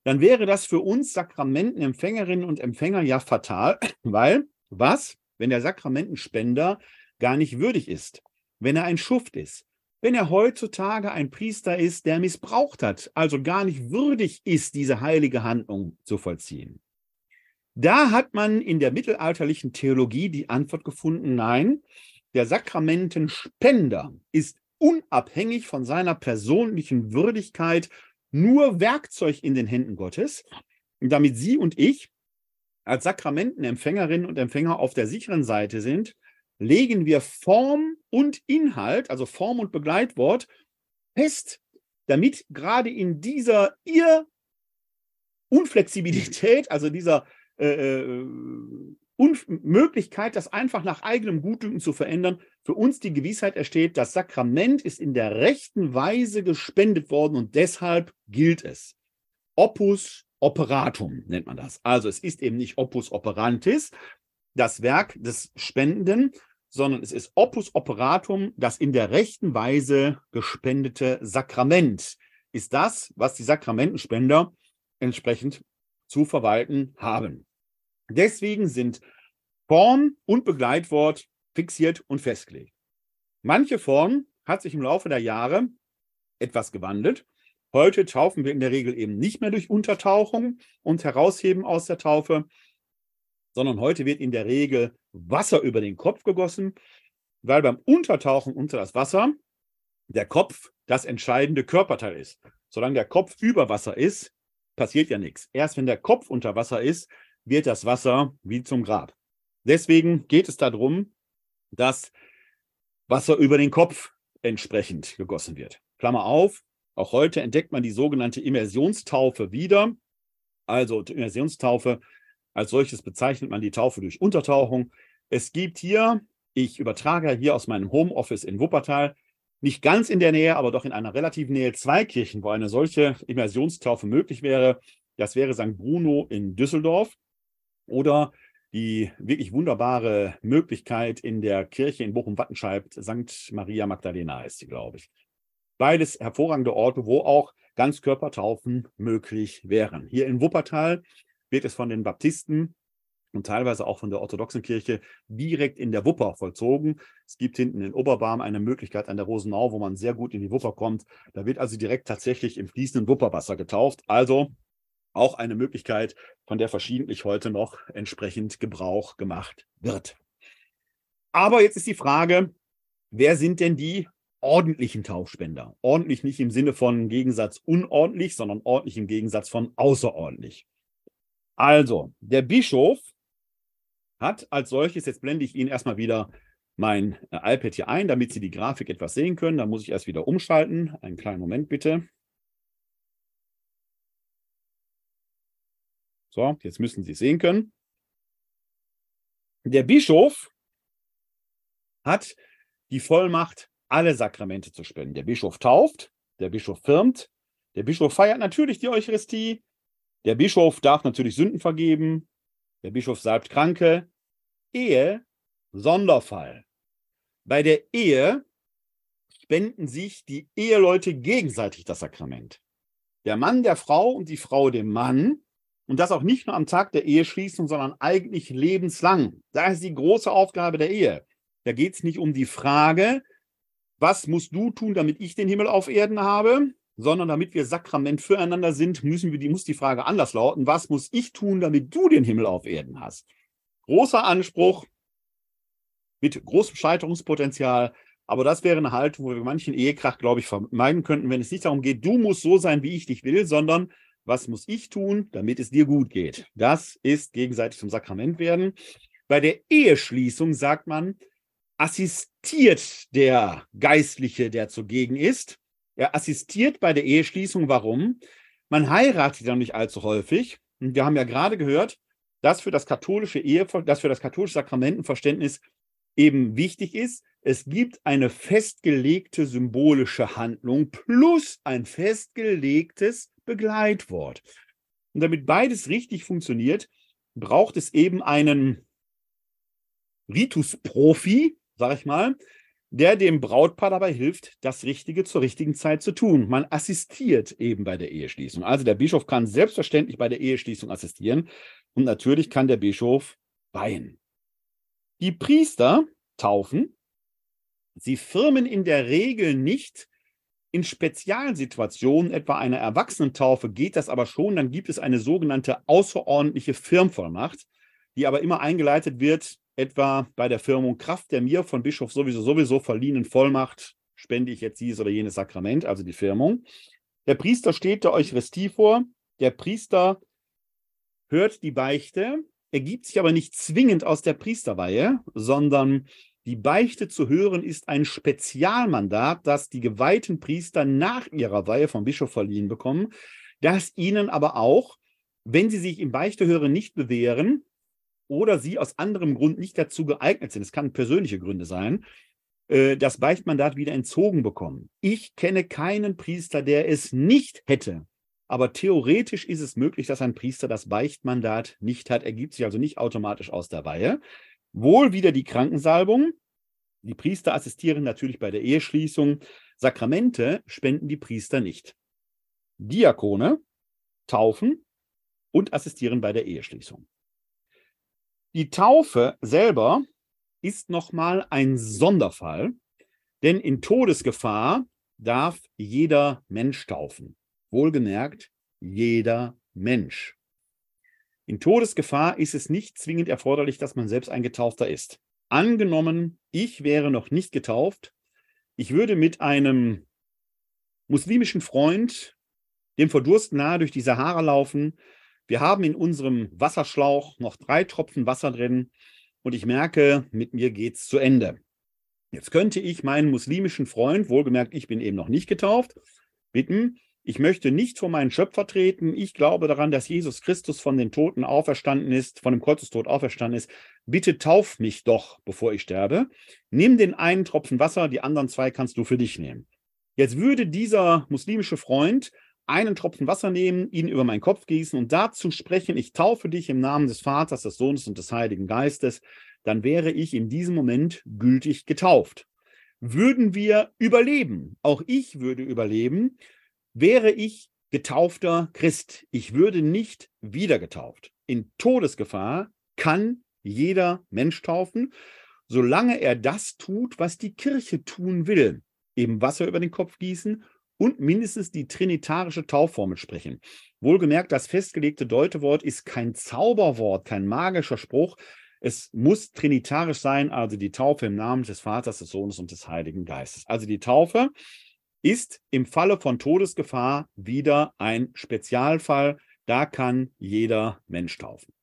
dann wäre das für uns Sakramentenempfängerinnen und Empfänger ja fatal, weil was, wenn der Sakramentenspender gar nicht würdig ist, wenn er ein Schuft ist, wenn er heutzutage ein Priester ist, der missbraucht hat, also gar nicht würdig ist, diese heilige Handlung zu vollziehen. Da hat man in der mittelalterlichen Theologie die Antwort gefunden, nein, der Sakramentenspender ist unabhängig von seiner persönlichen Würdigkeit nur Werkzeug in den Händen Gottes, damit Sie und ich als Sakramentenempfängerinnen und Empfänger auf der sicheren Seite sind, legen wir Form und Inhalt, also Form und Begleitwort, fest, damit gerade in dieser ihr Unflexibilität, also dieser äh, äh Unmöglichkeit, das einfach nach eigenem Gutdünken zu verändern, für uns die Gewissheit ersteht, das Sakrament ist in der rechten Weise gespendet worden und deshalb gilt es. Opus operatum nennt man das. Also es ist eben nicht Opus operantis, das Werk des Spendenden, sondern es ist Opus operatum, das in der rechten Weise gespendete Sakrament ist das, was die Sakramentenspender entsprechend zu verwalten haben. Deswegen sind Form und Begleitwort fixiert und festgelegt. Manche Form hat sich im Laufe der Jahre etwas gewandelt. Heute taufen wir in der Regel eben nicht mehr durch Untertauchung und Herausheben aus der Taufe, sondern heute wird in der Regel Wasser über den Kopf gegossen, weil beim Untertauchen unter das Wasser der Kopf das entscheidende Körperteil ist. Solange der Kopf über Wasser ist, passiert ja nichts. Erst wenn der Kopf unter Wasser ist, wird das Wasser wie zum Grab. Deswegen geht es darum, dass Wasser über den Kopf entsprechend gegossen wird. Klammer auf, auch heute entdeckt man die sogenannte Immersionstaufe wieder. Also Immersionstaufe als solches bezeichnet man die Taufe durch Untertauchung. Es gibt hier, ich übertrage hier aus meinem Homeoffice in Wuppertal, nicht ganz in der Nähe, aber doch in einer relativen Nähe zwei Kirchen, wo eine solche Immersionstaufe möglich wäre. Das wäre St. Bruno in Düsseldorf oder die wirklich wunderbare Möglichkeit in der Kirche in Bochum-Wattenscheid, St. Maria Magdalena heißt sie, glaube ich. Beides hervorragende Orte, wo auch Ganzkörpertaufen möglich wären. Hier in Wuppertal wird es von den Baptisten und teilweise auch von der orthodoxen Kirche direkt in der Wupper vollzogen. Es gibt hinten in Oberbarm eine Möglichkeit an der Rosenau, wo man sehr gut in die Wupper kommt. Da wird also direkt tatsächlich im fließenden Wupperwasser getauft. Also auch eine Möglichkeit, von der verschiedentlich heute noch entsprechend Gebrauch gemacht wird. Aber jetzt ist die Frage, wer sind denn die ordentlichen Taufspender? Ordentlich nicht im Sinne von Gegensatz unordentlich, sondern ordentlich im Gegensatz von außerordentlich. Also, der Bischof hat als solches, jetzt blende ich Ihnen erstmal wieder mein äh, iPad hier ein, damit Sie die Grafik etwas sehen können. Da muss ich erst wieder umschalten. Einen kleinen Moment bitte. So, jetzt müssen Sie es sehen können. Der Bischof hat die Vollmacht, alle Sakramente zu spenden. Der Bischof tauft, der Bischof firmt, der Bischof feiert natürlich die Eucharistie, der Bischof darf natürlich Sünden vergeben, der Bischof salbt Kranke. Ehe, Sonderfall. Bei der Ehe spenden sich die Eheleute gegenseitig das Sakrament. Der Mann der Frau und die Frau dem Mann und das auch nicht nur am Tag der Eheschließung, sondern eigentlich lebenslang. Da ist die große Aufgabe der Ehe. Da geht es nicht um die Frage, was musst du tun, damit ich den Himmel auf Erden habe, sondern damit wir Sakrament füreinander sind, müssen wir die, muss die Frage anders lauten, was muss ich tun, damit du den Himmel auf Erden hast? Großer Anspruch mit großem Scheiterungspotenzial, aber das wäre eine Haltung, wo wir manchen Ehekrach, glaube ich, vermeiden könnten, wenn es nicht darum geht, du musst so sein, wie ich dich will, sondern was muss ich tun, damit es dir gut geht? Das ist gegenseitig zum Sakrament werden. Bei der Eheschließung sagt man, assistiert der Geistliche, der zugegen ist. Er assistiert bei der Eheschließung. Warum? Man heiratet ja nicht allzu häufig. Und wir haben ja gerade gehört, dass für das katholische Ehe, dass für das katholische Sakramentenverständnis eben wichtig ist, es gibt eine festgelegte symbolische Handlung plus ein festgelegtes Begleitwort. Und damit beides richtig funktioniert, braucht es eben einen Ritus-Profi, sag ich mal, der dem Brautpaar dabei hilft, das Richtige zur richtigen Zeit zu tun. Man assistiert eben bei der Eheschließung. Also der Bischof kann selbstverständlich bei der Eheschließung assistieren und natürlich kann der Bischof weihen. Die Priester taufen. Sie firmen in der Regel nicht. In Spezialsituationen, etwa einer Erwachsenentaufe, geht das aber schon. Dann gibt es eine sogenannte außerordentliche Firmvollmacht, die aber immer eingeleitet wird etwa bei der Firmung Kraft der mir von Bischof sowieso sowieso verliehenen Vollmacht spende ich jetzt dieses oder jenes Sakrament, also die Firmung. Der Priester steht der Eucharistie vor. Der Priester hört die Beichte, ergibt sich aber nicht zwingend aus der Priesterweihe, sondern die Beichte zu hören ist ein Spezialmandat, das die geweihten Priester nach ihrer Weihe vom Bischof verliehen bekommen, das ihnen aber auch, wenn sie sich im Beichtehören nicht bewähren, oder sie aus anderem Grund nicht dazu geeignet sind, es kann persönliche Gründe sein, äh, das Beichtmandat wieder entzogen bekommen. Ich kenne keinen Priester, der es nicht hätte. Aber theoretisch ist es möglich, dass ein Priester das Beichtmandat nicht hat, ergibt sich also nicht automatisch aus der Weihe. Wohl wieder die Krankensalbung. Die Priester assistieren natürlich bei der Eheschließung. Sakramente spenden die Priester nicht. Diakone taufen und assistieren bei der Eheschließung. Die Taufe selber ist nochmal ein Sonderfall, denn in Todesgefahr darf jeder Mensch taufen. Wohlgemerkt, jeder Mensch. In Todesgefahr ist es nicht zwingend erforderlich, dass man selbst ein Getaufter ist. Angenommen, ich wäre noch nicht getauft, Ich würde mit einem muslimischen Freund dem Verdurst nahe durch die Sahara laufen. Wir haben in unserem Wasserschlauch noch drei Tropfen Wasser drin und ich merke, mit mir geht's zu Ende. Jetzt könnte ich meinen muslimischen Freund, wohlgemerkt, ich bin eben noch nicht getauft, bitten, ich möchte nicht vor meinen Schöpfer treten. Ich glaube daran, dass Jesus Christus von den Toten auferstanden ist, von dem Kreuzestod auferstanden ist. Bitte tauf mich doch, bevor ich sterbe. Nimm den einen Tropfen Wasser, die anderen zwei kannst du für dich nehmen. Jetzt würde dieser muslimische Freund einen Tropfen Wasser nehmen, ihn über meinen Kopf gießen und dazu sprechen, ich taufe dich im Namen des Vaters, des Sohnes und des Heiligen Geistes, dann wäre ich in diesem Moment gültig getauft. Würden wir überleben, auch ich würde überleben, wäre ich getaufter Christ. Ich würde nicht wieder getauft. In Todesgefahr kann jeder Mensch taufen, solange er das tut, was die Kirche tun will. Eben Wasser über den Kopf gießen und mindestens die trinitarische Taufformel sprechen. Wohlgemerkt, das festgelegte Deutewort ist kein Zauberwort, kein magischer Spruch. Es muss trinitarisch sein, also die Taufe im Namen des Vaters, des Sohnes und des Heiligen Geistes. Also die Taufe ist im Falle von Todesgefahr wieder ein Spezialfall. Da kann jeder Mensch taufen.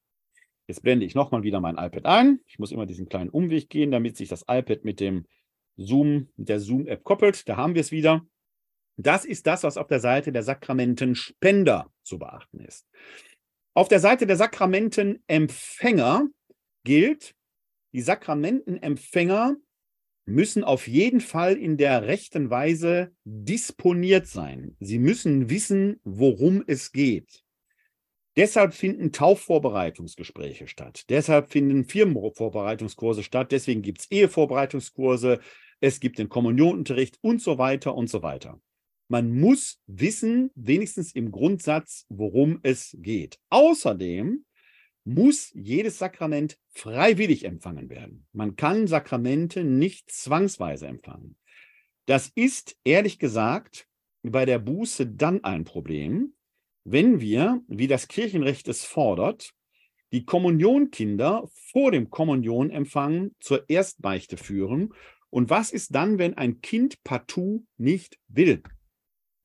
Jetzt blende ich nochmal wieder mein iPad ein. Ich muss immer diesen kleinen Umweg gehen, damit sich das iPad mit dem Zoom, der Zoom-App koppelt. Da haben wir es wieder. Das ist das, was auf der Seite der Sakramentenspender zu beachten ist. Auf der Seite der Sakramentenempfänger gilt, die Sakramentenempfänger müssen auf jeden Fall in der rechten Weise disponiert sein. Sie müssen wissen, worum es geht. Deshalb finden Taufvorbereitungsgespräche statt. Deshalb finden Firmenvorbereitungskurse statt. Deswegen gibt es Ehevorbereitungskurse. Es gibt den Kommunionunterricht und so weiter und so weiter. Man muss wissen, wenigstens im Grundsatz, worum es geht. Außerdem muss jedes Sakrament freiwillig empfangen werden. Man kann Sakramente nicht zwangsweise empfangen. Das ist ehrlich gesagt bei der Buße dann ein Problem, wenn wir, wie das Kirchenrecht es fordert, die Kommunionkinder vor dem Kommunionempfang zur Erstbeichte führen. Und was ist dann, wenn ein Kind partout nicht will?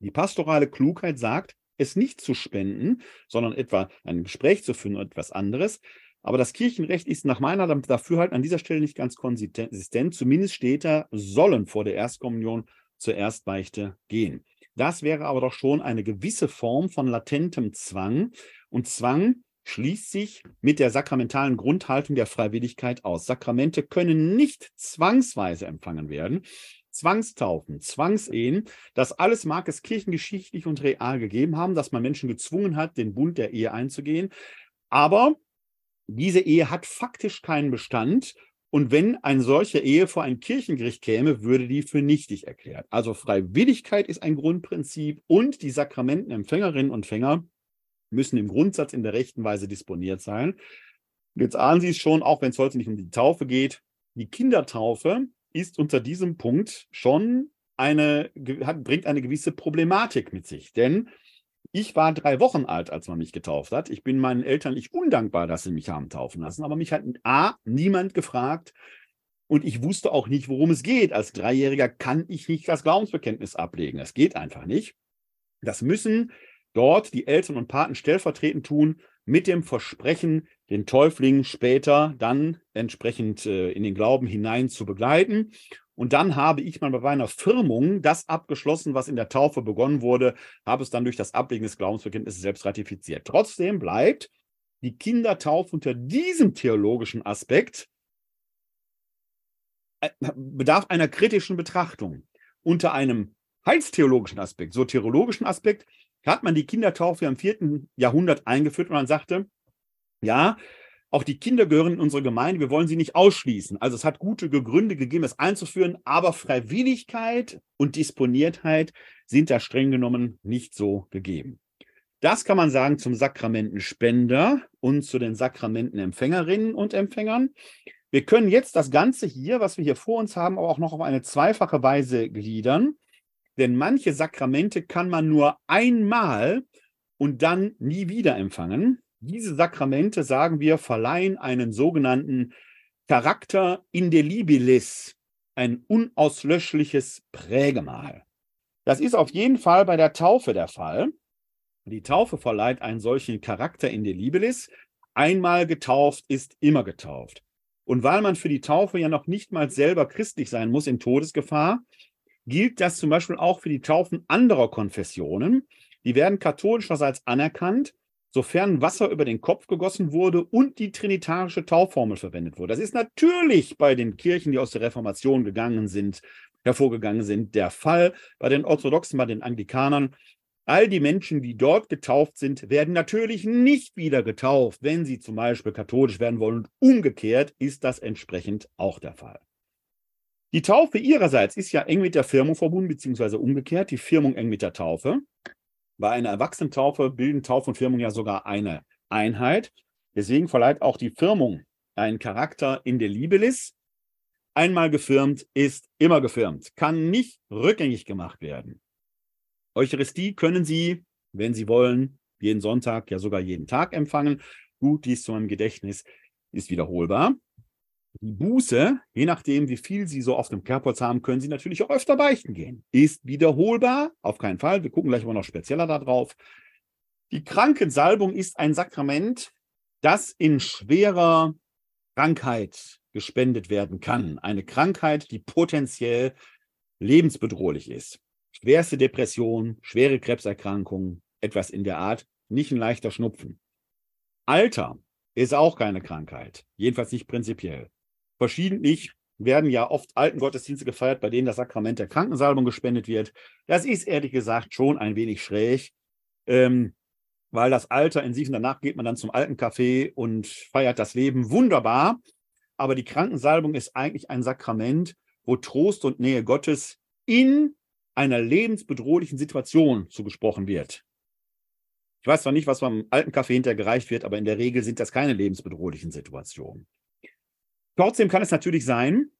Die pastorale Klugheit sagt, es nicht zu spenden, sondern etwa ein Gespräch zu führen oder etwas anderes. Aber das Kirchenrecht ist nach meiner Dafürhalten an dieser Stelle nicht ganz konsistent. Zumindest steht da, sollen vor der Erstkommunion zur Erstbeichte gehen. Das wäre aber doch schon eine gewisse Form von latentem Zwang. Und Zwang schließt sich mit der sakramentalen Grundhaltung der Freiwilligkeit aus. Sakramente können nicht zwangsweise empfangen werden. Zwangstaufen, Zwangsehen, das alles mag es kirchengeschichtlich und real gegeben haben, dass man Menschen gezwungen hat, den Bund der Ehe einzugehen. Aber diese Ehe hat faktisch keinen Bestand. Und wenn eine solche Ehe vor ein Kirchengericht käme, würde die für nichtig erklärt. Also Freiwilligkeit ist ein Grundprinzip und die Sakramentenempfängerinnen und Empfänger müssen im Grundsatz in der rechten Weise disponiert sein. Jetzt ahnen Sie es schon, auch wenn es heute nicht um die Taufe geht. Die Kindertaufe ist unter diesem Punkt schon eine, hat, bringt eine gewisse Problematik mit sich. Denn ich war drei Wochen alt, als man mich getauft hat. Ich bin meinen Eltern nicht undankbar, dass sie mich haben taufen lassen. Aber mich hat A, niemand gefragt. Und ich wusste auch nicht, worum es geht. Als Dreijähriger kann ich nicht das Glaubensbekenntnis ablegen. Das geht einfach nicht. Das müssen dort die Eltern und Paten stellvertretend tun mit dem Versprechen, den Täufling später dann entsprechend äh, in den Glauben hinein zu begleiten. Und dann habe ich mal bei meiner Firmung das abgeschlossen, was in der Taufe begonnen wurde, habe es dann durch das Ablegen des Glaubensbekenntnisses selbst ratifiziert. Trotzdem bleibt die Kindertaufe unter diesem theologischen Aspekt äh, bedarf einer kritischen Betrachtung. Unter einem heilstheologischen Aspekt, soteriologischen Aspekt, hat man die Kindertaufe im vierten Jahrhundert eingeführt und man sagte, ja, auch die Kinder gehören in unsere Gemeinde, wir wollen sie nicht ausschließen. Also es hat gute Gründe gegeben, es einzuführen, aber Freiwilligkeit und Disponiertheit sind da streng genommen nicht so gegeben. Das kann man sagen zum Sakramentenspender und zu den Sakramentenempfängerinnen und Empfängern. Wir können jetzt das Ganze hier, was wir hier vor uns haben, aber auch noch auf eine zweifache Weise gliedern. Denn manche Sakramente kann man nur einmal und dann nie wieder empfangen. Diese Sakramente, sagen wir, verleihen einen sogenannten Charakter indelibilis. ein unauslöschliches Prägemal. Das ist auf jeden Fall bei der Taufe der Fall. Die Taufe verleiht einen solchen Charakter in der Libelis. Einmal getauft ist immer getauft. Und weil man für die Taufe ja noch nicht mal selber christlich sein muss in Todesgefahr, gilt das zum Beispiel auch für die Taufen anderer Konfessionen. Die werden katholischerseits anerkannt, sofern Wasser über den Kopf gegossen wurde und die trinitarische Taufformel verwendet wurde. Das ist natürlich bei den Kirchen, die aus der Reformation gegangen sind, hervorgegangen sind, der Fall. Bei den Orthodoxen, bei den Anglikanern All die Menschen, die dort getauft sind, werden natürlich nicht wieder getauft, wenn sie zum Beispiel katholisch werden wollen. Und umgekehrt ist das entsprechend auch der Fall. Die Taufe ihrerseits ist ja eng mit der Firmung verbunden, beziehungsweise umgekehrt, die Firmung eng mit der Taufe. Bei einer Erwachsenentaufe bilden Taufe und Firmung ja sogar eine Einheit. Deswegen verleiht auch die Firmung einen Charakter in der Libelis. Einmal gefirmt ist immer gefirmt, kann nicht rückgängig gemacht werden. Eucharistie können Sie, wenn Sie wollen, jeden Sonntag, ja sogar jeden Tag empfangen. Gut, dies zu meinem Gedächtnis ist wiederholbar. Die Buße, je nachdem, wie viel Sie so auf dem Kerbholz haben, können Sie natürlich auch öfter beichten gehen. Ist wiederholbar, auf keinen Fall. Wir gucken gleich mal noch spezieller darauf. Die Krankensalbung ist ein Sakrament, das in schwerer Krankheit gespendet werden kann. Eine Krankheit, die potenziell lebensbedrohlich ist schwerste Depression, schwere Krebserkrankungen, etwas in der Art, nicht ein leichter Schnupfen. Alter ist auch keine Krankheit, jedenfalls nicht prinzipiell. Verschiedentlich werden ja oft alten Gottesdienste gefeiert, bei denen das Sakrament der Krankensalbung gespendet wird. Das ist ehrlich gesagt schon ein wenig schräg, ähm, weil das Alter in sich und danach geht man dann zum alten Café und feiert das Leben wunderbar. Aber die Krankensalbung ist eigentlich ein Sakrament, wo Trost und Nähe Gottes in einer lebensbedrohlichen Situation zugesprochen wird. Ich weiß zwar nicht, was beim alten Kaffee hintergereicht wird, aber in der Regel sind das keine lebensbedrohlichen Situationen. Trotzdem kann es natürlich sein,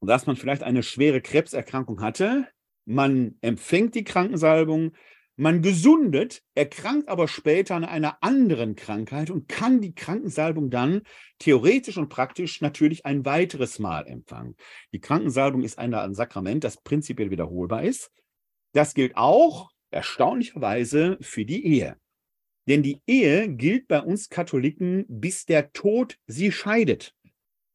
dass man vielleicht eine schwere Krebserkrankung hatte. Man empfängt die Krankensalbung, man gesundet, erkrankt aber später an einer anderen Krankheit und kann die Krankensalbung dann theoretisch und praktisch natürlich ein weiteres Mal empfangen. Die Krankensalbung ist ein Sakrament, das prinzipiell wiederholbar ist. Das gilt auch erstaunlicherweise für die Ehe. Denn die Ehe gilt bei uns Katholiken, bis der Tod sie scheidet.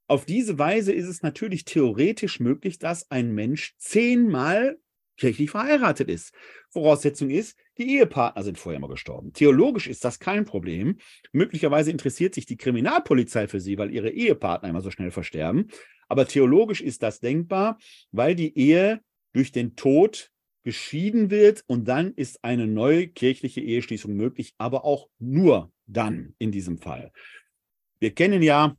Auf diese Weise ist es natürlich theoretisch möglich, dass ein Mensch zehnmal kirchlich verheiratet ist. Voraussetzung ist, die Ehepartner sind vorher mal gestorben. Theologisch ist das kein Problem. Möglicherweise interessiert sich die Kriminalpolizei für sie, weil ihre Ehepartner immer so schnell versterben. Aber theologisch ist das denkbar, weil die Ehe durch den Tod geschieden wird und dann ist eine neue kirchliche Eheschließung möglich, aber auch nur dann in diesem Fall. Wir kennen ja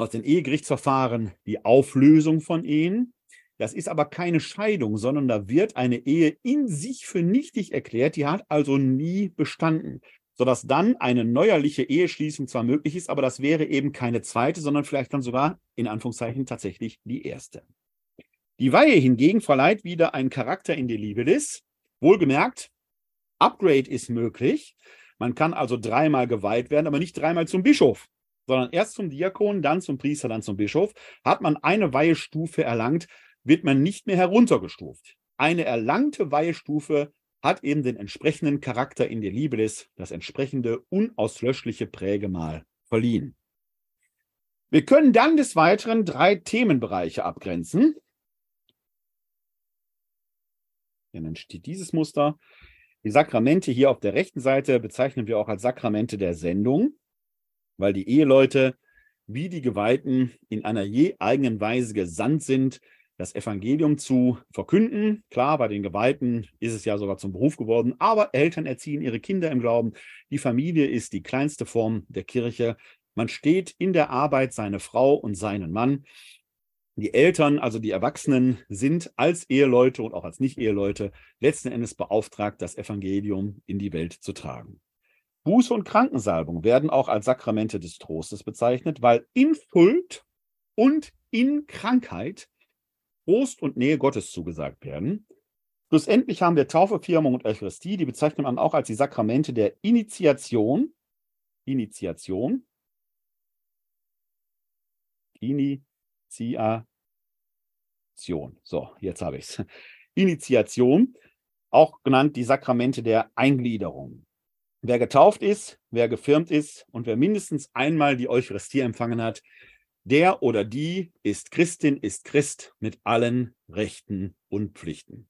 aus den Ehegerichtsverfahren die Auflösung von Ehen. Das ist aber keine Scheidung, sondern da wird eine Ehe in sich für nichtig erklärt, die hat also nie bestanden, sodass dann eine neuerliche Eheschließung zwar möglich ist, aber das wäre eben keine zweite, sondern vielleicht dann sogar in Anführungszeichen tatsächlich die erste. Die Weihe hingegen verleiht wieder einen Charakter in die Libelis. Wohlgemerkt, Upgrade ist möglich. Man kann also dreimal geweiht werden, aber nicht dreimal zum Bischof, sondern erst zum Diakon, dann zum Priester, dann zum Bischof. Hat man eine Weihestufe erlangt, wird man nicht mehr heruntergestuft. Eine erlangte Weihestufe hat eben den entsprechenden Charakter in der Libelis, das entsprechende unauslöschliche Prägemal verliehen. Wir können dann des Weiteren drei Themenbereiche abgrenzen. Dann entsteht dieses Muster. Die Sakramente hier auf der rechten Seite bezeichnen wir auch als Sakramente der Sendung, weil die Eheleute wie die Geweihten in einer je eigenen Weise gesandt sind, das Evangelium zu verkünden. Klar, bei den Geweihten ist es ja sogar zum Beruf geworden, aber Eltern erziehen ihre Kinder im Glauben. Die Familie ist die kleinste Form der Kirche. Man steht in der Arbeit seine Frau und seinen Mann. Die Eltern, also die Erwachsenen, sind als Eheleute und auch als Nicht-Eheleute letzten Endes beauftragt, das Evangelium in die Welt zu tragen. Buße und Krankensalbung werden auch als Sakramente des Trostes bezeichnet, weil in Schuld und in Krankheit Trost und Nähe Gottes zugesagt werden. Schlussendlich haben wir Taufe, Firmung und Eucharistie, die bezeichnet man auch als die Sakramente der Initiation. Initiation. Initiation. Initiation. So, jetzt habe ich es. Initiation, auch genannt die Sakramente der Eingliederung. Wer getauft ist, wer gefirmt ist und wer mindestens einmal die Eucharistie empfangen hat, der oder die ist Christin, ist Christ mit allen Rechten und Pflichten.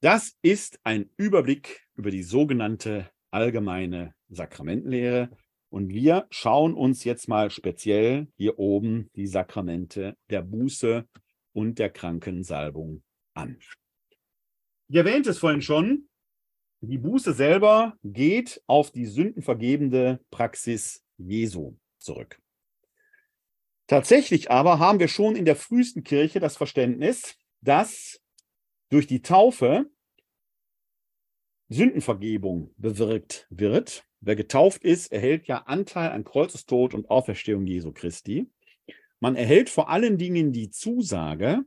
Das ist ein Überblick über die sogenannte allgemeine Sakramentenlehre. Und wir schauen uns jetzt mal speziell hier oben die Sakramente der Buße und der Krankensalbung an. Ich erwähnte es vorhin schon, die Buße selber geht auf die sündenvergebende Praxis Jesu zurück. Tatsächlich aber haben wir schon in der frühesten Kirche das Verständnis, dass durch die Taufe Sündenvergebung bewirkt wird. Wer getauft ist, erhält ja Anteil an Kreuzestod und Auferstehung Jesu Christi. Man erhält vor allen Dingen die Zusage,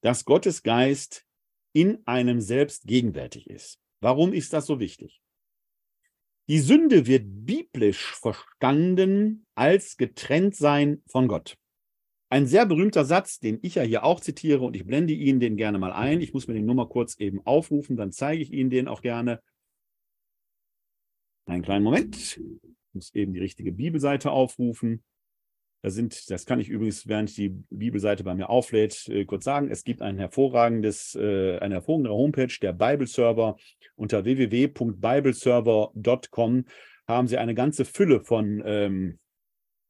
dass Gottes Geist in einem selbst gegenwärtig ist. Warum ist das so wichtig? Die Sünde wird biblisch verstanden als getrennt sein von Gott. Ein sehr berühmter Satz, den ich ja hier auch zitiere und ich blende Ihnen den gerne mal ein. Ich muss mir den nur mal kurz eben aufrufen, dann zeige ich Ihnen den auch gerne. Einen kleinen Moment. Ich muss eben die richtige Bibelseite aufrufen. Da sind, das kann ich übrigens, während die Bibelseite bei mir auflädt, äh, kurz sagen. Es gibt ein hervorragendes, äh, eine hervorragende Homepage, der Bibleserver. Unter www.bibleserver.com haben Sie eine ganze Fülle von ähm,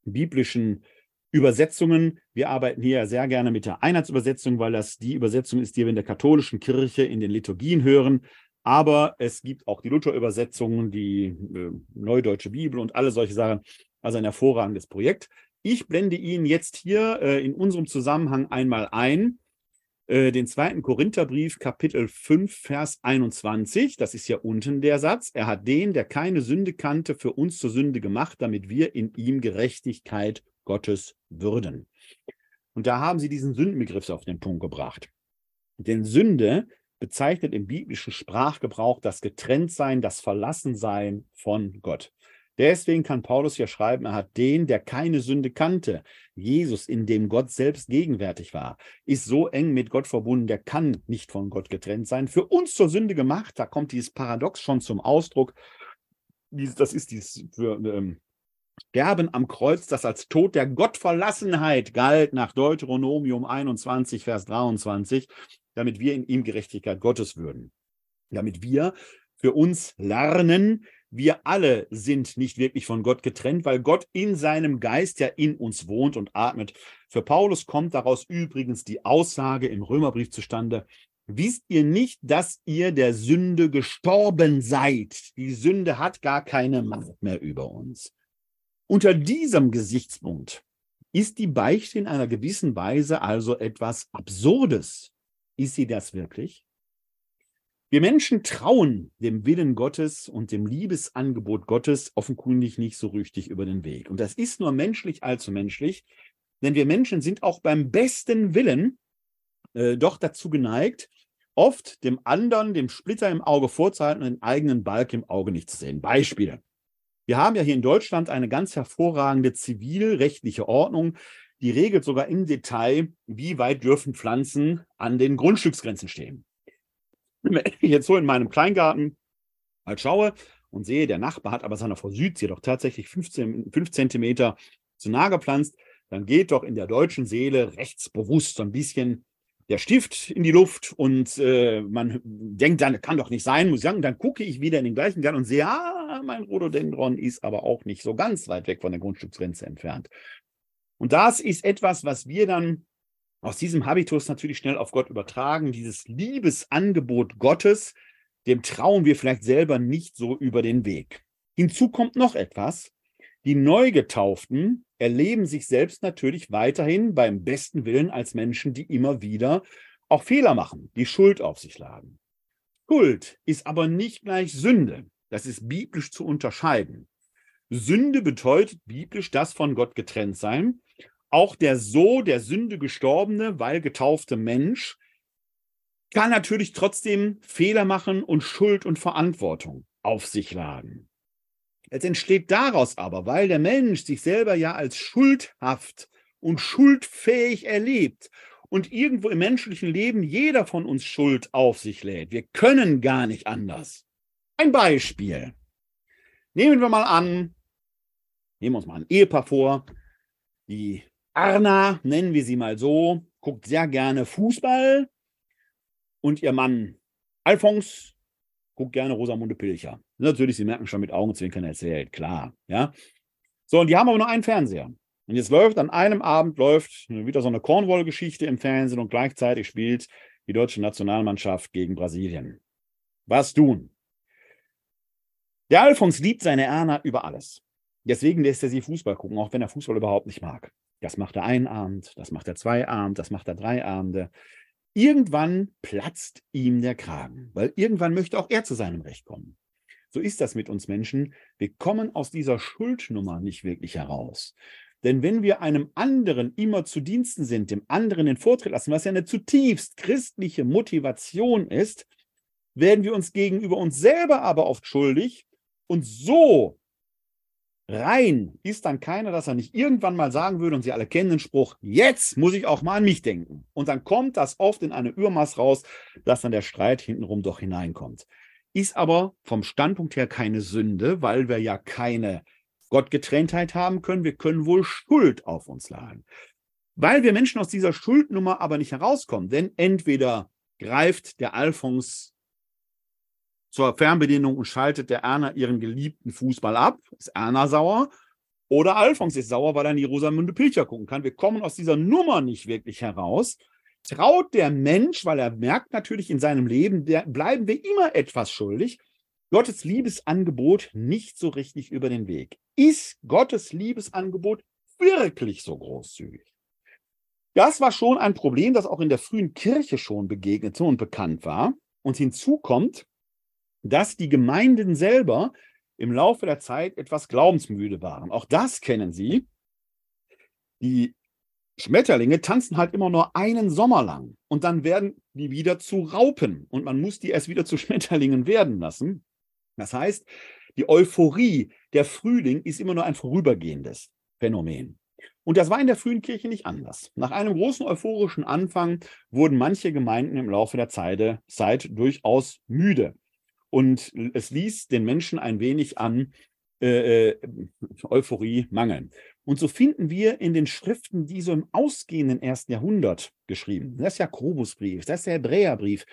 biblischen Übersetzungen. Wir arbeiten hier sehr gerne mit der Einheitsübersetzung, weil das die Übersetzung ist, die wir in der katholischen Kirche in den Liturgien hören. Aber es gibt auch die Luther-Übersetzungen, die äh, Neudeutsche Bibel und alle solche Sachen. Also ein hervorragendes Projekt. Ich blende Ihnen jetzt hier äh, in unserem Zusammenhang einmal ein, äh, den zweiten Korintherbrief, Kapitel 5, Vers 21. Das ist ja unten der Satz. Er hat den, der keine Sünde kannte, für uns zur Sünde gemacht, damit wir in ihm Gerechtigkeit Gottes würden. Und da haben Sie diesen Sündenbegriff auf den Punkt gebracht. Denn Sünde bezeichnet im biblischen Sprachgebrauch das Getrenntsein, das Verlassensein von Gott. Deswegen kann Paulus ja schreiben, er hat den, der keine Sünde kannte, Jesus, in dem Gott selbst gegenwärtig war, ist so eng mit Gott verbunden, der kann nicht von Gott getrennt sein. Für uns zur Sünde gemacht, da kommt dieses Paradox schon zum Ausdruck. Das ist dieses für ähm, Sterben am Kreuz, das als Tod der Gottverlassenheit galt, nach Deuteronomium 21, Vers 23, damit wir in ihm Gerechtigkeit Gottes würden. Damit wir für uns lernen, wir alle sind nicht wirklich von Gott getrennt, weil Gott in seinem Geist ja in uns wohnt und atmet. Für Paulus kommt daraus übrigens die Aussage im Römerbrief zustande, wisst ihr nicht, dass ihr der Sünde gestorben seid? Die Sünde hat gar keine Macht mehr über uns. Unter diesem Gesichtspunkt ist die Beichte in einer gewissen Weise also etwas Absurdes. Ist sie das wirklich? Wir Menschen trauen dem Willen Gottes und dem Liebesangebot Gottes offenkundig nicht so richtig über den Weg. Und das ist nur menschlich allzu menschlich, denn wir Menschen sind auch beim besten Willen äh, doch dazu geneigt, oft dem anderen, dem Splitter im Auge vorzuhalten und den eigenen Balk im Auge nicht zu sehen. Beispiele. Wir haben ja hier in Deutschland eine ganz hervorragende zivilrechtliche Ordnung, die regelt sogar im Detail, wie weit dürfen Pflanzen an den Grundstücksgrenzen stehen. Wenn ich jetzt so in meinem Kleingarten mal schaue und sehe, der Nachbar hat aber seiner Frau Südsee doch tatsächlich 15, 5 Zentimeter zu nah gepflanzt, dann geht doch in der deutschen Seele rechtsbewusst so ein bisschen der Stift in die Luft und äh, man denkt dann, kann doch nicht sein, muss ich sagen, dann gucke ich wieder in den gleichen Garten und sehe, ah, mein Rhododendron ist aber auch nicht so ganz weit weg von der Grundstücksgrenze entfernt. Und das ist etwas, was wir dann aus diesem Habitus natürlich schnell auf Gott übertragen, dieses Liebesangebot Gottes, dem trauen wir vielleicht selber nicht so über den Weg. Hinzu kommt noch etwas. Die Neugetauften erleben sich selbst natürlich weiterhin beim besten Willen als Menschen, die immer wieder auch Fehler machen, die Schuld auf sich laden. Schuld ist aber nicht gleich Sünde. Das ist biblisch zu unterscheiden. Sünde bedeutet biblisch das von Gott getrennt sein auch der so der Sünde gestorbene, weil getaufte Mensch kann natürlich trotzdem Fehler machen und Schuld und Verantwortung auf sich laden. Es entsteht daraus aber, weil der Mensch sich selber ja als schuldhaft und schuldfähig erlebt und irgendwo im menschlichen Leben jeder von uns Schuld auf sich lädt. Wir können gar nicht anders. Ein Beispiel. Nehmen wir mal an, nehmen wir uns mal ein Ehepaar vor. Die Arna, nennen wir sie mal so, guckt sehr gerne Fußball und ihr Mann Alphons guckt gerne Rosamunde Pilcher. Natürlich, Sie merken schon mit Augenzwinkern erzählt, klar. Ja. So, und die haben aber nur einen Fernseher. Und jetzt läuft an einem Abend läuft wieder so eine Cornwall-Geschichte im Fernsehen und gleichzeitig spielt die deutsche Nationalmannschaft gegen Brasilien. Was tun? Der Alfons liebt seine Erna über alles. Deswegen lässt er sie Fußball gucken, auch wenn er Fußball überhaupt nicht mag. Das macht er einen das macht er zwei das macht er drei. Irgendwann platzt ihm der Kragen, weil irgendwann möchte auch er zu seinem Recht kommen. So ist das mit uns Menschen. Wir kommen aus dieser Schuldnummer nicht wirklich heraus. Denn wenn wir einem anderen immer zu Diensten sind, dem anderen den Vortritt lassen, was ja eine zutiefst christliche Motivation ist, werden wir uns gegenüber uns selber aber oft schuldig. Und so rein ist dann keiner, dass er nicht irgendwann mal sagen würde, und Sie alle kennen den Spruch, jetzt muss ich auch mal an mich denken. Und dann kommt das oft in eine Übermaß raus, dass dann der Streit hintenrum doch hineinkommt. Ist aber vom Standpunkt her keine Sünde, weil wir ja keine Gottgetrenntheit haben können. Wir können wohl Schuld auf uns laden. Weil wir Menschen aus dieser Schuldnummer aber nicht herauskommen, denn entweder greift der Alphons zur Fernbedienung und schaltet der Erna ihren geliebten Fußball ab, ist Erna sauer, oder Alphons ist sauer, weil er in die Rosamunde Pilcher gucken kann. Wir kommen aus dieser Nummer nicht wirklich heraus. Traut der Mensch, weil er merkt natürlich in seinem Leben, bleiben wir immer etwas schuldig, Gottes Liebesangebot nicht so richtig über den Weg. Ist Gottes Liebesangebot wirklich so großzügig? Das war schon ein Problem, das auch in der frühen Kirche schon begegnete und bekannt war. Und hinzu kommt, dass die Gemeinden selber im Laufe der Zeit etwas glaubensmüde waren. Auch das kennen Sie. Die Schmetterlinge tanzen halt immer nur einen Sommer lang und dann werden die wieder zu Raupen und man muss die erst wieder zu Schmetterlingen werden lassen. Das heißt, die Euphorie, der Frühling ist immer nur ein vorübergehendes Phänomen. Und das war in der frühen Kirche nicht anders. Nach einem großen euphorischen Anfang wurden manche Gemeinden im Laufe der Zeit, durchaus müde. Und es ließ den Menschen ein wenig an äh, äh, Euphorie mangeln. Und so finden wir in den Schriften, die so im ausgehenden ersten Jahrhundert geschrieben, das ist Jakobusbrief, das ist der Hebräerbrief,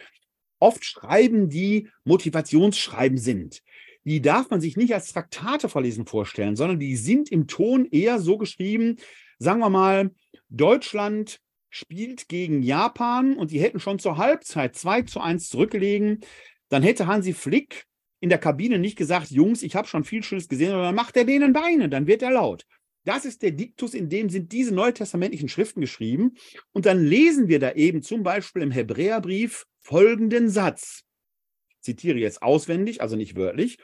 oft Schreiben, die Motivationsschreiben sind. Die darf man sich nicht als Traktate verlesen vorstellen, sondern die sind im Ton eher so geschrieben, sagen wir mal, Deutschland spielt gegen Japan und die hätten schon zur Halbzeit 2 zu 1 zurückgelegen. Dann hätte Hansi Flick in der Kabine nicht gesagt, Jungs, ich habe schon viel Schönes gesehen, sondern dann macht er denen Beine, dann wird er laut. Das ist der Diktus, in dem sind diese neutestamentlichen Schriften geschrieben. Und dann lesen wir da eben zum Beispiel im Hebräerbrief folgenden Satz. Ich zitiere jetzt auswendig, also nicht wörtlich.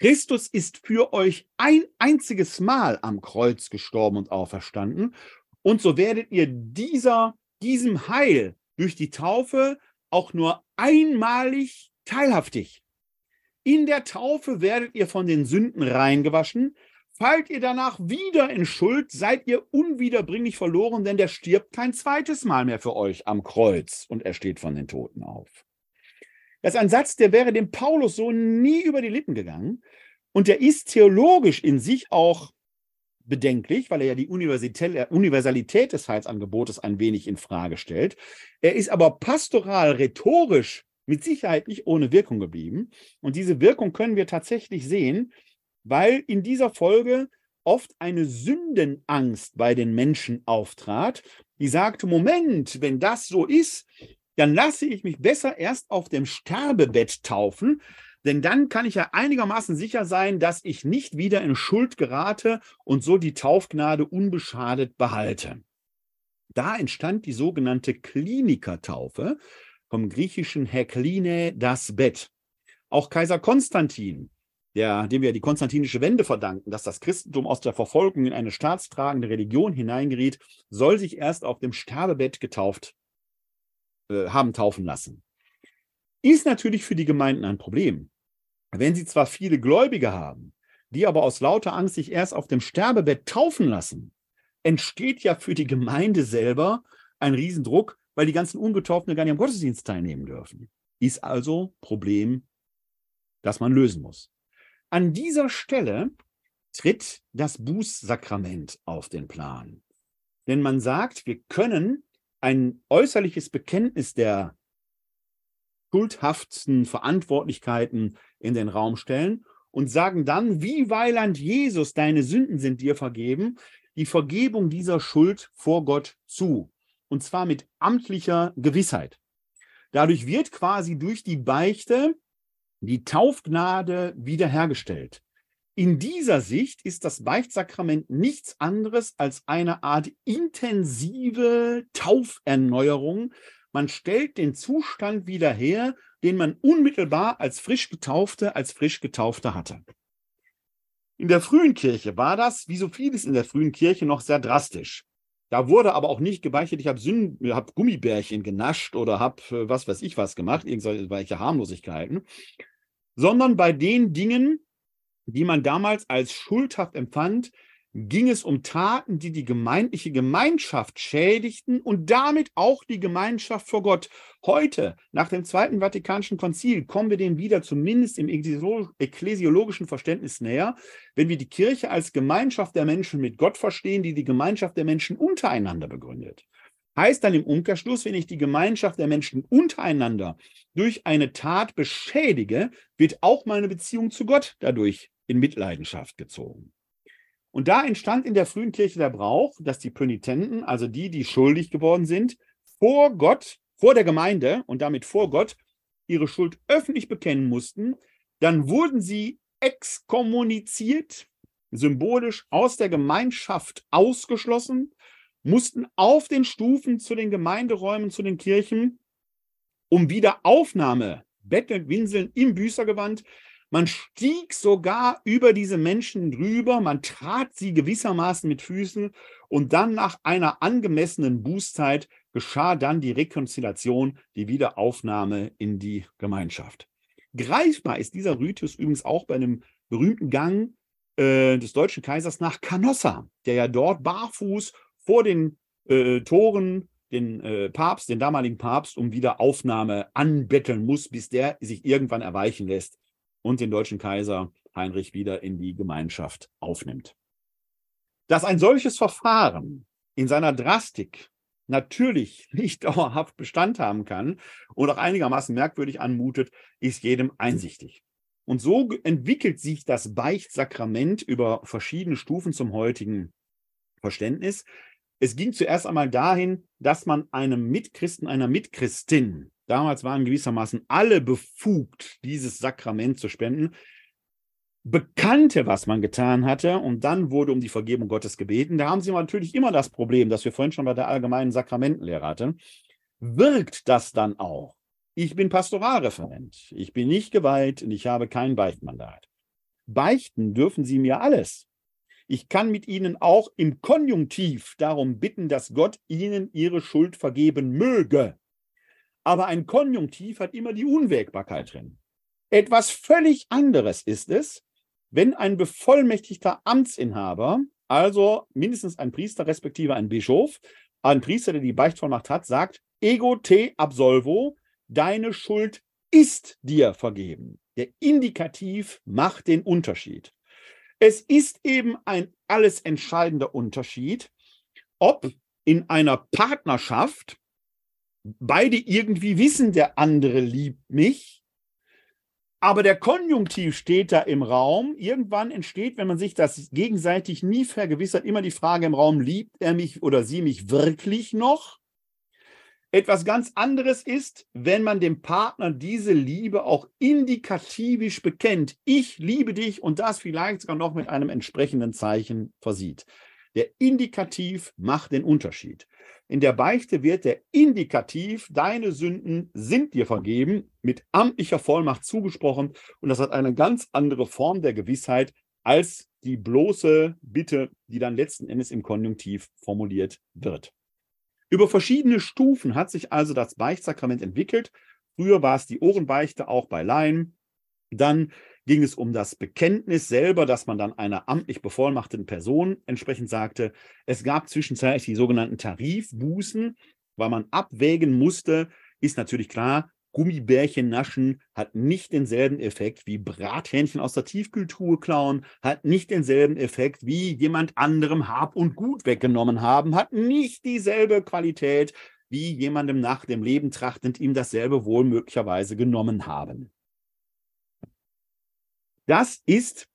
Christus ist für euch ein einziges Mal am Kreuz gestorben und auferstanden. Und so werdet ihr dieser, diesem Heil durch die Taufe auch nur einmalig teilhaftig. In der Taufe werdet ihr von den Sünden reingewaschen. Fallt ihr danach wieder in Schuld, seid ihr unwiederbringlich verloren, denn der stirbt kein zweites Mal mehr für euch am Kreuz und er steht von den Toten auf. Das ist ein Satz, der wäre dem Paulus so nie über die Lippen gegangen. Und der ist theologisch in sich auch bedenklich, weil er ja die Universalität des Heilsangebotes ein wenig in Frage stellt. Er ist aber pastoral rhetorisch mit Sicherheit nicht ohne Wirkung geblieben. Und diese Wirkung können wir tatsächlich sehen, weil in dieser Folge oft eine Sündenangst bei den Menschen auftrat, die sagte, Moment, wenn das so ist, dann lasse ich mich besser erst auf dem Sterbebett taufen, denn dann kann ich ja einigermaßen sicher sein, dass ich nicht wieder in Schuld gerate und so die Taufgnade unbeschadet behalte. Da entstand die sogenannte Klinikertaufe, vom griechischen Hekline das Bett. Auch Kaiser Konstantin der, dem wir die konstantinische Wende verdanken, dass das Christentum aus der Verfolgung in eine staatstragende Religion hineingeriet, soll sich erst auf dem Sterbebett getauft äh, haben taufen lassen. Ist natürlich für die Gemeinden ein Problem. Wenn sie zwar viele Gläubige haben, die aber aus lauter Angst sich erst auf dem Sterbebett taufen lassen, entsteht ja für die Gemeinde selber ein Riesendruck, weil die ganzen Ungetauften gar nicht am Gottesdienst teilnehmen dürfen. Ist also Problem, das man lösen muss. An dieser Stelle tritt das Bußsakrament auf den Plan. Denn man sagt, wir können ein äußerliches Bekenntnis der schuldhaften Verantwortlichkeiten in den Raum stellen und sagen dann, wie Weiland Jesus, deine Sünden sind dir vergeben, die Vergebung dieser Schuld vor Gott zu. Und zwar mit amtlicher Gewissheit. Dadurch wird quasi durch die Beichte die Taufgnade wiederhergestellt. In dieser Sicht ist das Beichtsakrament nichts anderes als eine Art intensive Tauferneuerung. Man stellt den Zustand wieder her, den man unmittelbar als frisch Getaufte, als frisch Getaufte hatte. In der frühen Kirche war das, wie so vieles in der frühen Kirche, noch sehr drastisch. Da wurde aber auch nicht gebeichtet, ich habe hab Gummibärchen genascht oder habe äh, was weiß ich was gemacht, irgendwelche Harmlosigkeiten, sondern bei den Dingen, die man damals als schuldhaft empfand, ging es um Taten, die die gemeindliche Gemeinschaft schädigten und damit auch die Gemeinschaft vor Gott. Heute, nach dem Zweiten Vatikanischen Konzil, kommen wir dem wieder zumindest im ekklesiologischen Verständnis näher, wenn wir die Kirche als Gemeinschaft der Menschen mit Gott verstehen, die die Gemeinschaft der Menschen untereinander begründet. Heißt dann im Umkehrschluss, wenn ich die Gemeinschaft der Menschen untereinander durch eine Tat beschädige, wird auch meine Beziehung zu Gott dadurch in Mitleidenschaft gezogen. Und da entstand in der frühen Kirche der Brauch, dass die Pönitenten, also die, die schuldig geworden sind, vor Gott, vor der Gemeinde und damit vor Gott ihre Schuld öffentlich bekennen mussten. Dann wurden sie exkommuniziert, symbolisch aus der Gemeinschaft ausgeschlossen, mussten auf den Stufen zu den Gemeinderäumen, zu den Kirchen um Wiederaufnahme betteln, winseln im Büßergewand man stieg sogar über diese Menschen drüber, man trat sie gewissermaßen mit Füßen und dann nach einer angemessenen Bußzeit geschah dann die Rekonziliation, die Wiederaufnahme in die Gemeinschaft. Greifbar ist dieser Ritus übrigens auch bei einem berühmten Gang äh, des deutschen Kaisers nach Canossa, der ja dort barfuß vor den äh, Toren den äh, Papst, den damaligen Papst, um Wiederaufnahme anbetteln muss, bis der sich irgendwann erweichen lässt und den deutschen Kaiser Heinrich wieder in die Gemeinschaft aufnimmt. Dass ein solches Verfahren in seiner Drastik natürlich nicht dauerhaft Bestand haben kann und auch einigermaßen merkwürdig anmutet, ist jedem einsichtig. Und so entwickelt sich das Beichtsakrament über verschiedene Stufen zum heutigen Verständnis. Es ging zuerst einmal dahin, dass man einem Mitchristen, einer Mitchristin Damals waren gewissermaßen alle befugt, dieses Sakrament zu spenden, bekannte, was man getan hatte, und dann wurde um die Vergebung Gottes gebeten. Da haben sie natürlich immer das Problem, das wir vorhin schon bei der allgemeinen Sakramentenlehre hatten. Wirkt das dann auch? Ich bin Pastoralreferent, ich bin nicht geweiht und ich habe kein Beichtmandat. Beichten dürfen Sie mir alles. Ich kann mit Ihnen auch im Konjunktiv darum bitten, dass Gott Ihnen Ihre Schuld vergeben möge. Aber ein Konjunktiv hat immer die Unwägbarkeit drin. Etwas völlig anderes ist es, wenn ein bevollmächtigter Amtsinhaber, also mindestens ein Priester respektive ein Bischof, ein Priester, der die Beichtvollmacht hat, sagt, ego te absolvo, deine Schuld ist dir vergeben. Der Indikativ macht den Unterschied. Es ist eben ein alles entscheidender Unterschied, ob in einer Partnerschaft beide irgendwie wissen, der andere liebt mich, aber der Konjunktiv steht da im Raum. Irgendwann entsteht, wenn man sich das gegenseitig nie vergewissert, immer die Frage im Raum, liebt er mich oder sie mich wirklich noch? Etwas ganz anderes ist, wenn man dem Partner diese Liebe auch indikativisch bekennt. Ich liebe dich und das vielleicht sogar noch mit einem entsprechenden Zeichen versieht. Der Indikativ macht den Unterschied. In der Beichte wird der Indikativ, deine Sünden sind dir vergeben, mit amtlicher Vollmacht zugesprochen. Und das hat eine ganz andere Form der Gewissheit als die bloße Bitte, die dann letzten Endes im Konjunktiv formuliert wird. Über verschiedene Stufen hat sich also das Beichtsakrament entwickelt. Früher war es die Ohrenbeichte auch bei Laien. Dann ging es um das Bekenntnis selber, dass man dann einer amtlich bevollmachten Person entsprechend sagte. Es gab zwischenzeitlich die sogenannten Tarifbußen, weil man abwägen musste, ist natürlich klar, Gummibärchen naschen hat nicht denselben Effekt wie Brathähnchen aus der Tiefkühltruhe klauen, hat nicht denselben Effekt wie jemand anderem Hab und Gut weggenommen haben, hat nicht dieselbe Qualität wie jemandem nach dem Leben trachtend ihm dasselbe wohl möglicherweise genommen haben. Das ist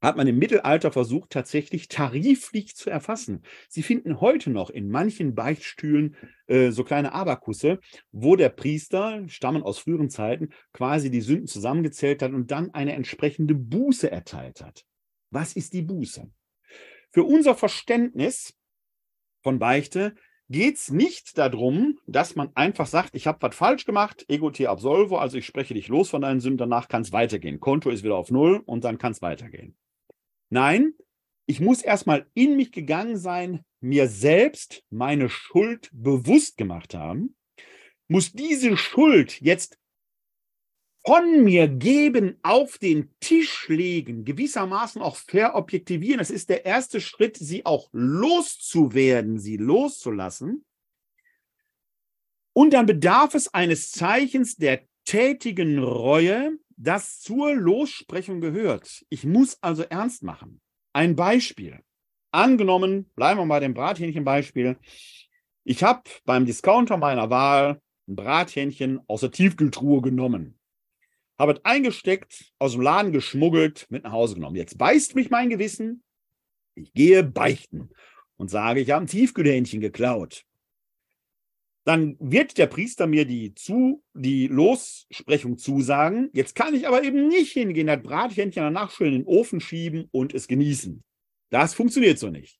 hat man im Mittelalter versucht, tatsächlich tariflich zu erfassen. Sie finden heute noch in manchen Beichtstühlen äh, so kleine Abakusse, wo der Priester, stammen aus früheren Zeiten, quasi die Sünden zusammengezählt hat und dann eine entsprechende Buße erteilt hat. Was ist die Buße? Für unser Verständnis von Beichte geht es nicht darum, dass man einfach sagt, ich habe was falsch gemacht, ego te absolvo, also ich spreche dich los von deinen Sünden, danach kann es weitergehen. Konto ist wieder auf Null und dann kann es weitergehen. Nein, ich muss erstmal in mich gegangen sein, mir selbst meine Schuld bewusst gemacht haben, muss diese Schuld jetzt von mir geben, auf den Tisch legen, gewissermaßen auch verobjektivieren. Das ist der erste Schritt, sie auch loszuwerden, sie loszulassen. Und dann bedarf es eines Zeichens der tätigen Reue, das zur Lossprechung gehört. Ich muss also ernst machen. Ein Beispiel. Angenommen, bleiben wir mal dem Brathähnchenbeispiel. Ich habe beim Discounter meiner Wahl ein Brathähnchen aus der Tiefkühltruhe genommen. Habe es eingesteckt, aus dem Laden geschmuggelt, mit nach Hause genommen. Jetzt beißt mich mein Gewissen. Ich gehe beichten und sage, ich habe ein Tiefkühlhähnchen geklaut dann wird der Priester mir die, zu, die Lossprechung zusagen. Jetzt kann ich aber eben nicht hingehen, das Brathähnchen danach schön in den Ofen schieben und es genießen. Das funktioniert so nicht.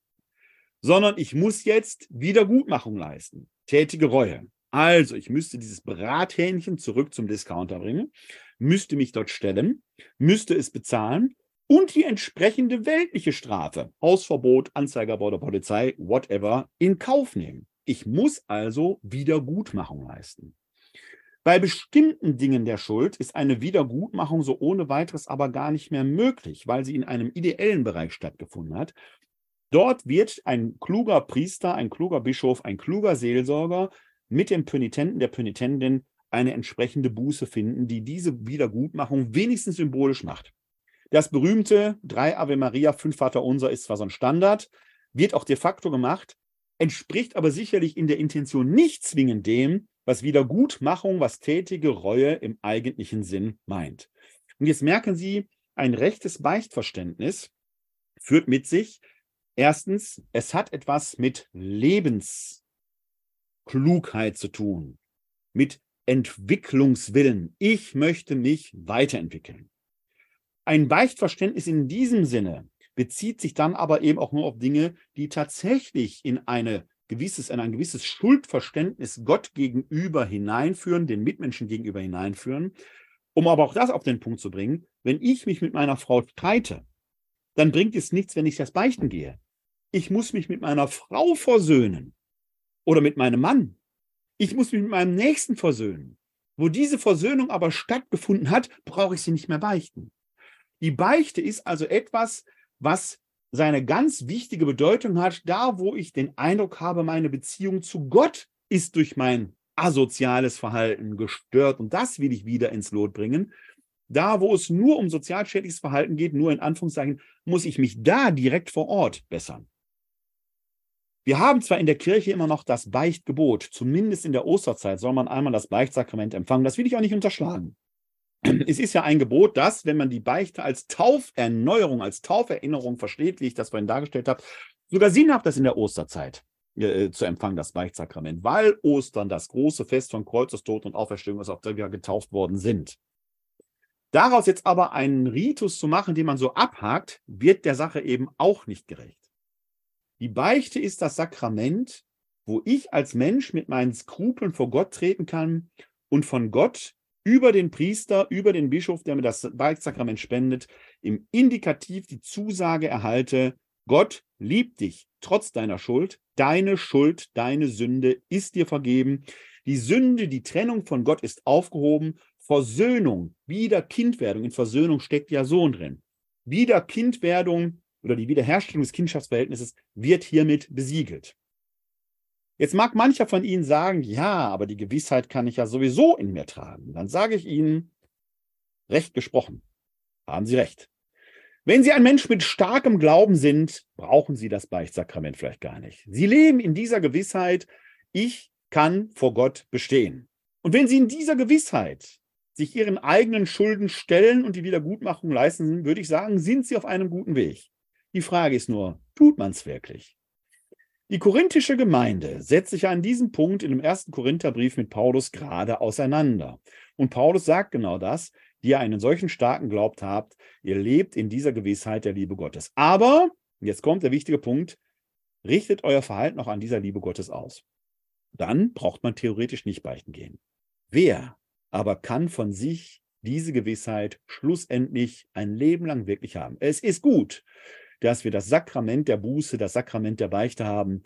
Sondern ich muss jetzt Wiedergutmachung leisten. Tätige Reue. Also, ich müsste dieses Brathähnchen zurück zum Discounter bringen, müsste mich dort stellen, müsste es bezahlen und die entsprechende weltliche Strafe, Hausverbot, Anzeiger bei der Polizei, whatever, in Kauf nehmen. Ich muss also Wiedergutmachung leisten. Bei bestimmten Dingen der Schuld ist eine Wiedergutmachung so ohne weiteres aber gar nicht mehr möglich, weil sie in einem ideellen Bereich stattgefunden hat. Dort wird ein kluger Priester, ein kluger Bischof, ein kluger Seelsorger mit dem Pönitenten, der Pönitentin eine entsprechende Buße finden, die diese Wiedergutmachung wenigstens symbolisch macht. Das berühmte drei Ave Maria, fünf Vater Unser ist zwar so ein Standard, wird auch de facto gemacht, entspricht aber sicherlich in der Intention nicht zwingend dem, was Wiedergutmachung, was tätige Reue im eigentlichen Sinn meint. Und jetzt merken Sie, ein rechtes Beichtverständnis führt mit sich, erstens, es hat etwas mit Lebensklugheit zu tun, mit Entwicklungswillen. Ich möchte mich weiterentwickeln. Ein Beichtverständnis in diesem Sinne bezieht sich dann aber eben auch nur auf Dinge, die tatsächlich in eine gewisses, in ein gewisses Schuldverständnis Gott gegenüber hineinführen, den Mitmenschen gegenüber hineinführen. Um aber auch das auf den Punkt zu bringen, wenn ich mich mit meiner Frau streite, dann bringt es nichts, wenn ich das Beichten gehe. Ich muss mich mit meiner Frau versöhnen oder mit meinem Mann. Ich muss mich mit meinem Nächsten versöhnen. Wo diese Versöhnung aber stattgefunden hat, brauche ich sie nicht mehr beichten. Die Beichte ist also etwas, was seine ganz wichtige Bedeutung hat, da wo ich den Eindruck habe, meine Beziehung zu Gott ist durch mein asoziales Verhalten gestört und das will ich wieder ins Lot bringen. Da, wo es nur um sozialschädliches Verhalten geht, nur in Anführungszeichen, muss ich mich da direkt vor Ort bessern. Wir haben zwar in der Kirche immer noch das Beichtgebot, zumindest in der Osterzeit soll man einmal das Beichtsakrament empfangen. Das will ich auch nicht unterschlagen es ist ja ein Gebot, dass, wenn man die Beichte als Tauferneuerung, als Tauferinnerung versteht, wie ich das vorhin dargestellt habe, sogar sinnhaft ist in der Osterzeit äh, zu empfangen, das Beichtsakrament, weil Ostern das große Fest von Kreuzestod und Auferstehung ist, auf der wir getauft worden sind. Daraus jetzt aber einen Ritus zu machen, den man so abhakt, wird der Sache eben auch nicht gerecht. Die Beichte ist das Sakrament, wo ich als Mensch mit meinen Skrupeln vor Gott treten kann und von Gott über den Priester, über den Bischof, der mir das Beichtsakrament spendet, im Indikativ die Zusage erhalte, Gott liebt dich trotz deiner Schuld, deine Schuld, deine Sünde ist dir vergeben, die Sünde, die Trennung von Gott ist aufgehoben, Versöhnung, wieder Kindwerdung, in Versöhnung steckt ja Sohn drin. Wieder Kindwerdung oder die Wiederherstellung des Kindschaftsverhältnisses wird hiermit besiegelt. Jetzt mag mancher von Ihnen sagen, ja, aber die Gewissheit kann ich ja sowieso in mir tragen. Dann sage ich Ihnen, recht gesprochen, haben Sie recht. Wenn Sie ein Mensch mit starkem Glauben sind, brauchen Sie das Beichtsakrament vielleicht gar nicht. Sie leben in dieser Gewissheit, ich kann vor Gott bestehen. Und wenn Sie in dieser Gewissheit sich Ihren eigenen Schulden stellen und die Wiedergutmachung leisten, würde ich sagen, sind Sie auf einem guten Weg. Die Frage ist nur, tut man es wirklich? Die korinthische Gemeinde setzt sich an diesem Punkt in dem ersten Korintherbrief mit Paulus gerade auseinander. Und Paulus sagt genau das, die ihr einen solchen starken Glaubt habt, ihr lebt in dieser Gewissheit der Liebe Gottes. Aber, jetzt kommt der wichtige Punkt, richtet euer Verhalten auch an dieser Liebe Gottes aus. Dann braucht man theoretisch nicht beichten gehen. Wer aber kann von sich diese Gewissheit schlussendlich ein Leben lang wirklich haben? Es ist gut, dass wir das Sakrament der Buße, das Sakrament der Beichte haben,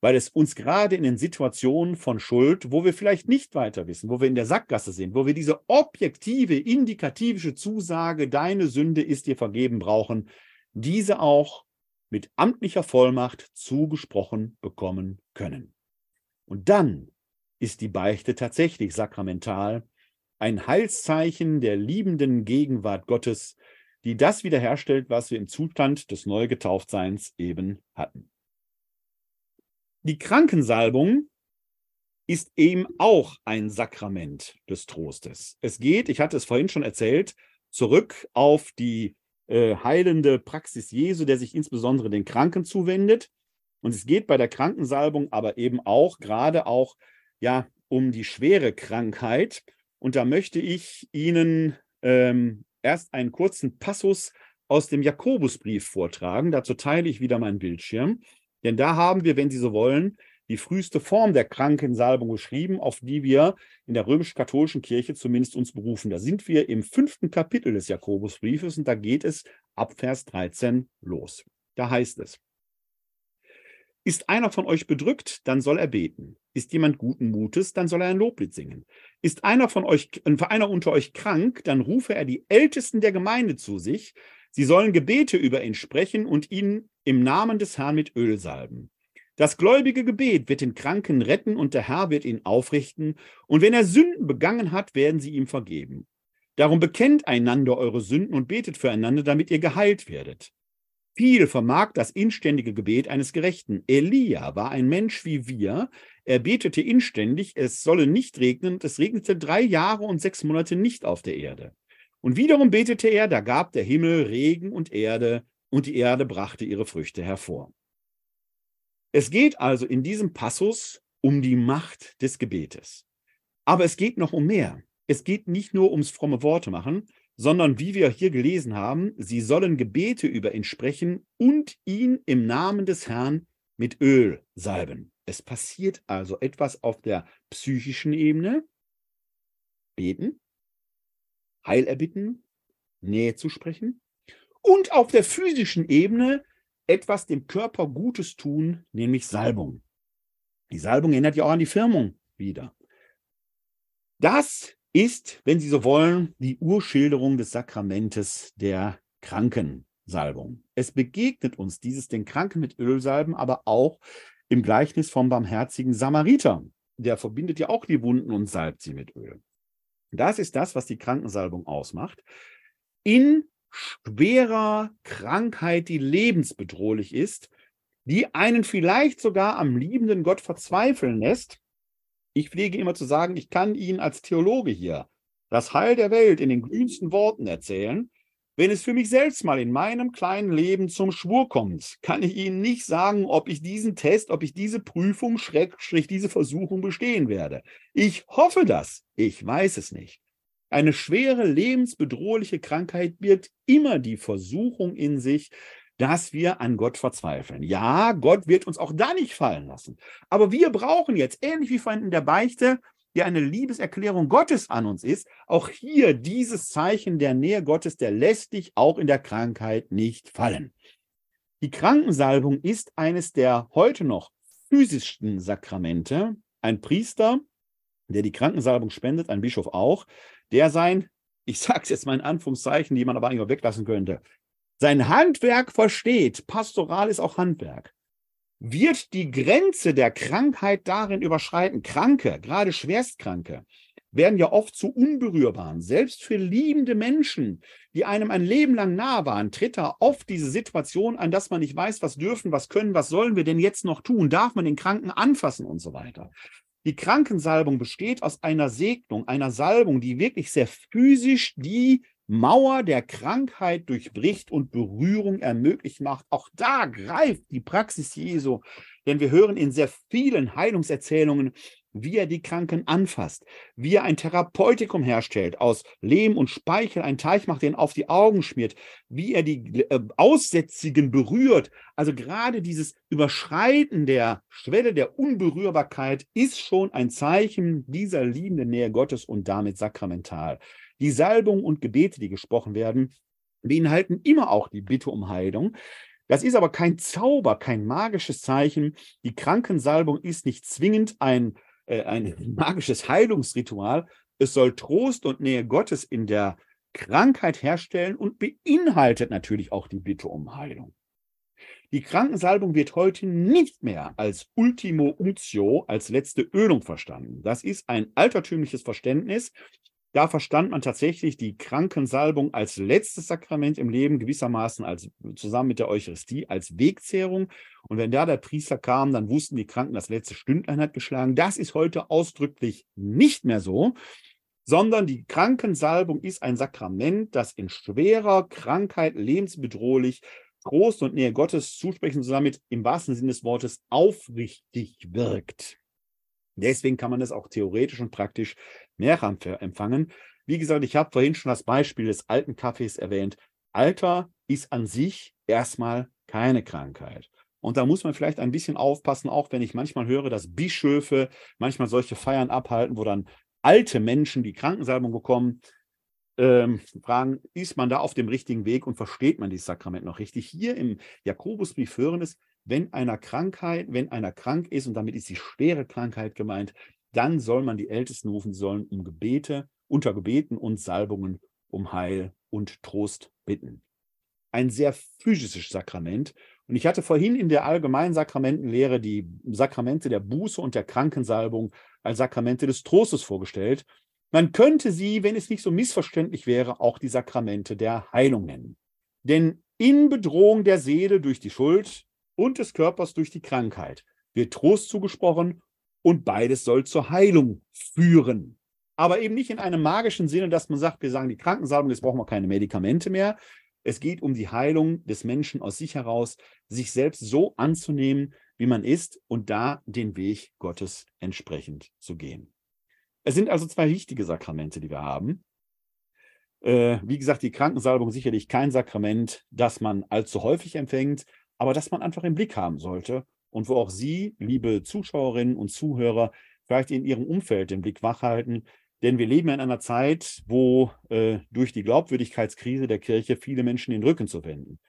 weil es uns gerade in den Situationen von Schuld, wo wir vielleicht nicht weiter wissen, wo wir in der Sackgasse sind, wo wir diese objektive, indikativische Zusage, deine Sünde ist dir vergeben, brauchen, diese auch mit amtlicher Vollmacht zugesprochen bekommen können. Und dann ist die Beichte tatsächlich sakramental, ein Heilszeichen der liebenden Gegenwart Gottes, die das wiederherstellt, was wir im Zustand des Neugetauftseins eben hatten. Die Krankensalbung ist eben auch ein Sakrament des Trostes. Es geht, ich hatte es vorhin schon erzählt, zurück auf die äh, heilende Praxis Jesu, der sich insbesondere den Kranken zuwendet. Und es geht bei der Krankensalbung aber eben auch gerade auch ja um die schwere Krankheit. Und da möchte ich Ihnen ähm, erst einen kurzen Passus aus dem Jakobusbrief vortragen. Dazu teile ich wieder meinen Bildschirm. Denn da haben wir, wenn Sie so wollen, die früheste Form der Krankensalbung geschrieben, auf die wir in der römisch-katholischen Kirche zumindest uns berufen. Da sind wir im fünften Kapitel des Jakobusbriefes und da geht es ab Vers 13 los. Da heißt es, ist einer von euch bedrückt, dann soll er beten. Ist jemand guten Mutes, dann soll er ein Loblied singen. Ist einer von euch, einer unter euch krank, dann rufe er die Ältesten der Gemeinde zu sich. Sie sollen Gebete über ihn sprechen und ihn im Namen des Herrn mit Öl salben. Das gläubige Gebet wird den Kranken retten und der Herr wird ihn aufrichten. Und wenn er Sünden begangen hat, werden sie ihm vergeben. Darum bekennt einander eure Sünden und betet füreinander, damit ihr geheilt werdet. Viel vermag das inständige Gebet eines Gerechten. Elia war ein Mensch wie wir. Er betete inständig, es solle nicht regnen, es regnete drei Jahre und sechs Monate nicht auf der Erde. Und wiederum betete er, da gab der Himmel Regen und Erde, und die Erde brachte ihre Früchte hervor. Es geht also in diesem Passus um die Macht des Gebetes. Aber es geht noch um mehr. Es geht nicht nur ums fromme Worte machen, sondern wie wir hier gelesen haben, sie sollen Gebete über ihn sprechen und ihn im Namen des Herrn mit Öl salben. Es passiert also etwas auf der psychischen Ebene. Beten, Heil erbitten, Nähe zu sprechen und auf der physischen Ebene etwas dem Körper Gutes tun, nämlich Salbung. Die Salbung erinnert ja auch an die Firmung wieder. Das ist, wenn Sie so wollen, die Urschilderung des Sakramentes der Krankensalbung. Es begegnet uns dieses den Kranken mit Ölsalben, aber auch im Gleichnis vom barmherzigen Samariter. Der verbindet ja auch die Wunden und salbt sie mit Öl. Das ist das, was die Krankensalbung ausmacht. In schwerer Krankheit, die lebensbedrohlich ist, die einen vielleicht sogar am liebenden Gott verzweifeln lässt. Ich pflege immer zu sagen, ich kann Ihnen als Theologe hier das Heil der Welt in den glühendsten Worten erzählen. Wenn es für mich selbst mal in meinem kleinen Leben zum Schwur kommt, kann ich Ihnen nicht sagen, ob ich diesen Test, ob ich diese Prüfung, Schrägstrich, diese Versuchung bestehen werde. Ich hoffe das. Ich weiß es nicht. Eine schwere, lebensbedrohliche Krankheit birgt immer die Versuchung in sich, dass wir an Gott verzweifeln. Ja, Gott wird uns auch da nicht fallen lassen. Aber wir brauchen jetzt, ähnlich wie vorhin in der Beichte, die eine Liebeserklärung Gottes an uns ist, auch hier dieses Zeichen der Nähe Gottes, der lässt dich auch in der Krankheit nicht fallen. Die Krankensalbung ist eines der heute noch physischsten Sakramente. Ein Priester, der die Krankensalbung spendet, ein Bischof auch, der sein, ich sage es jetzt mal in Anführungszeichen, die man aber eigentlich auch weglassen könnte, sein Handwerk versteht. Pastoral ist auch Handwerk. wird die Grenze der Krankheit darin überschreiten. Kranke, gerade Schwerstkranke, werden ja oft zu unberührbaren. Selbst für liebende Menschen, die einem ein Leben lang nah waren, tritt da oft diese Situation an, dass man nicht weiß, was dürfen, was können, was sollen wir denn jetzt noch tun? Darf man den Kranken anfassen und so weiter? Die Krankensalbung besteht aus einer Segnung, einer Salbung, die wirklich sehr physisch die Mauer der Krankheit durchbricht und Berührung ermöglicht macht. Auch da greift die Praxis Jesu, denn wir hören in sehr vielen Heilungserzählungen, wie er die Kranken anfasst, wie er ein Therapeutikum herstellt, aus Lehm und Speichel einen Teich macht, den auf die Augen schmiert, wie er die äh, Aussätzigen berührt. Also gerade dieses Überschreiten der Schwelle der Unberührbarkeit ist schon ein Zeichen dieser liebenden Nähe Gottes und damit sakramental. Die Salbung und Gebete, die gesprochen werden, beinhalten immer auch die Bitte um Heilung. Das ist aber kein Zauber, kein magisches Zeichen. Die Krankensalbung ist nicht zwingend ein, äh, ein magisches Heilungsritual. Es soll Trost und Nähe Gottes in der Krankheit herstellen und beinhaltet natürlich auch die Bitte um Heilung. Die Krankensalbung wird heute nicht mehr als Ultimo Untio, als letzte Ölung verstanden. Das ist ein altertümliches Verständnis, da verstand man tatsächlich die Krankensalbung als letztes Sakrament im Leben, gewissermaßen als, zusammen mit der Eucharistie als Wegzehrung. Und wenn da der Priester kam, dann wussten die Kranken, das letzte Stündlein hat geschlagen. Das ist heute ausdrücklich nicht mehr so, sondern die Krankensalbung ist ein Sakrament, das in schwerer Krankheit lebensbedrohlich Trost und Nähe Gottes zusprechen und damit im wahrsten Sinne des Wortes aufrichtig wirkt. Deswegen kann man es auch theoretisch und praktisch mehrfach empfangen. Wie gesagt, ich habe vorhin schon das Beispiel des alten Kaffees erwähnt. Alter ist an sich erstmal keine Krankheit. Und da muss man vielleicht ein bisschen aufpassen, auch wenn ich manchmal höre, dass Bischöfe manchmal solche Feiern abhalten, wo dann alte Menschen die Krankensalbung bekommen, ähm, fragen, ist man da auf dem richtigen Weg und versteht man dieses Sakrament noch richtig? Hier im Jakobusbrief hören es, wenn einer Krankheit, wenn einer krank ist, und damit ist die schwere Krankheit gemeint, dann soll man die Ältesten rufen, sie sollen um Gebete, unter Gebeten und Salbungen um Heil und Trost bitten. Ein sehr physisches Sakrament. Und ich hatte vorhin in der allgemeinen Sakramentenlehre die Sakramente der Buße und der Krankensalbung als Sakramente des Trostes vorgestellt. Man könnte sie, wenn es nicht so missverständlich wäre, auch die Sakramente der Heilung nennen. Denn in Bedrohung der Seele durch die Schuld und des Körpers durch die Krankheit wird Trost zugesprochen und beides soll zur Heilung führen. Aber eben nicht in einem magischen Sinne, dass man sagt, wir sagen die Krankensalbung, jetzt brauchen wir keine Medikamente mehr. Es geht um die Heilung des Menschen aus sich heraus, sich selbst so anzunehmen, wie man ist und da den Weg Gottes entsprechend zu gehen. Es sind also zwei wichtige Sakramente, die wir haben. Äh, wie gesagt, die Krankensalbung sicherlich kein Sakrament, das man allzu häufig empfängt, aber das man einfach im Blick haben sollte und wo auch Sie, liebe Zuschauerinnen und Zuhörer, vielleicht in Ihrem Umfeld den Blick wachhalten. Denn wir leben in einer Zeit, wo äh, durch die Glaubwürdigkeitskrise der Kirche viele Menschen den Rücken zu wenden.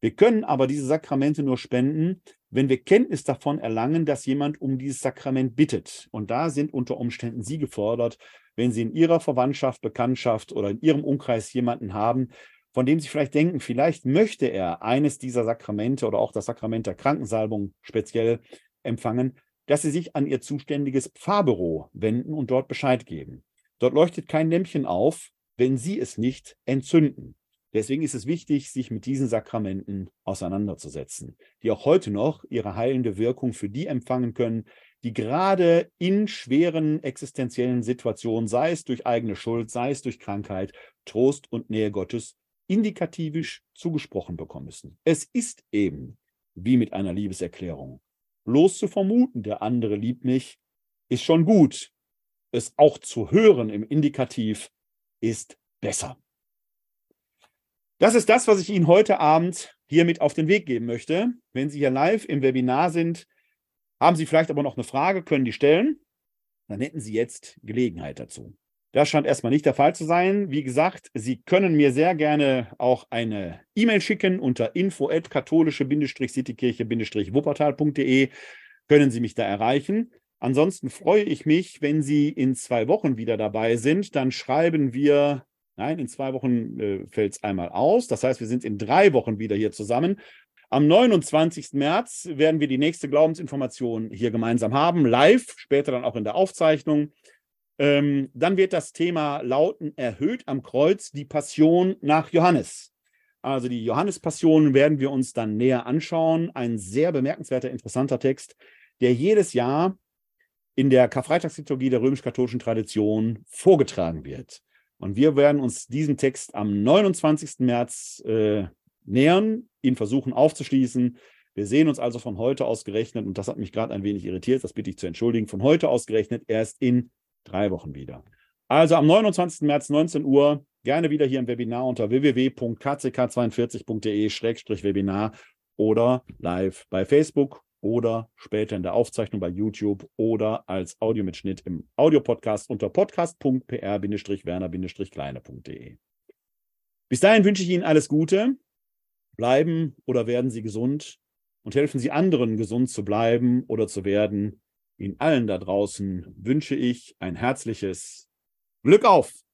Wir können aber diese Sakramente nur spenden, wenn wir Kenntnis davon erlangen, dass jemand um dieses Sakrament bittet. Und da sind unter Umständen Sie gefordert, wenn Sie in Ihrer Verwandtschaft, Bekanntschaft oder in Ihrem Umkreis jemanden haben, von dem Sie vielleicht denken, vielleicht möchte er eines dieser Sakramente oder auch das Sakrament der Krankensalbung speziell empfangen, dass Sie sich an Ihr zuständiges Pfarrbüro wenden und dort Bescheid geben. Dort leuchtet kein Lämpchen auf, wenn Sie es nicht entzünden. Deswegen ist es wichtig, sich mit diesen Sakramenten auseinanderzusetzen, die auch heute noch ihre heilende Wirkung für die empfangen können, die gerade in schweren existenziellen Situationen, sei es durch eigene Schuld, sei es durch Krankheit, Trost und Nähe Gottes indikativisch zugesprochen bekommen müssen. Es ist eben wie mit einer Liebeserklärung. Bloß zu vermuten, der andere liebt mich, ist schon gut. Es auch zu hören im Indikativ ist besser. Das ist das, was ich Ihnen heute Abend hiermit auf den Weg geben möchte. Wenn Sie hier live im Webinar sind, haben Sie vielleicht aber noch eine Frage, können die stellen. Dann hätten Sie jetzt Gelegenheit dazu. Das scheint erstmal nicht der Fall zu sein. Wie gesagt, Sie können mir sehr gerne auch eine E-Mail schicken unter info-katholische-citykirche-wuppertal.de können Sie mich da erreichen. Ansonsten freue ich mich, wenn Sie in zwei Wochen wieder dabei sind. Dann schreiben wir, nein, in zwei Wochen äh, fällt es einmal aus. Das heißt, wir sind in drei Wochen wieder hier zusammen. Am 29. März werden wir die nächste Glaubensinformation hier gemeinsam haben, live, später dann auch in der Aufzeichnung. Ähm, dann wird das Thema lauten, erhöht am Kreuz die Passion nach Johannes. Also die Johannespassion werden wir uns dann näher anschauen. Ein sehr bemerkenswerter, interessanter Text, der jedes Jahr in der Karfreitagsliturgie der römisch-katholischen Tradition vorgetragen wird. Und wir werden uns diesen Text am 29. März äh, nähern, ihn versuchen aufzuschließen. Wir sehen uns also von heute aus gerechnet, und das hat mich gerade ein wenig irritiert, das bitte ich zu entschuldigen, von heute aus gerechnet erst in drei Wochen wieder. Also am 29. März 19 Uhr gerne wieder hier im Webinar unter www.kck42.de-webinar oder live bei Facebook oder später in der Aufzeichnung bei YouTube oder als Audiomitschnitt im Audiopodcast unter podcast.pr-werner-kleine.de. Bis dahin wünsche ich Ihnen alles Gute. Bleiben oder werden Sie gesund und helfen Sie anderen, gesund zu bleiben oder zu werden. Ihnen allen da draußen wünsche ich ein herzliches Glück auf!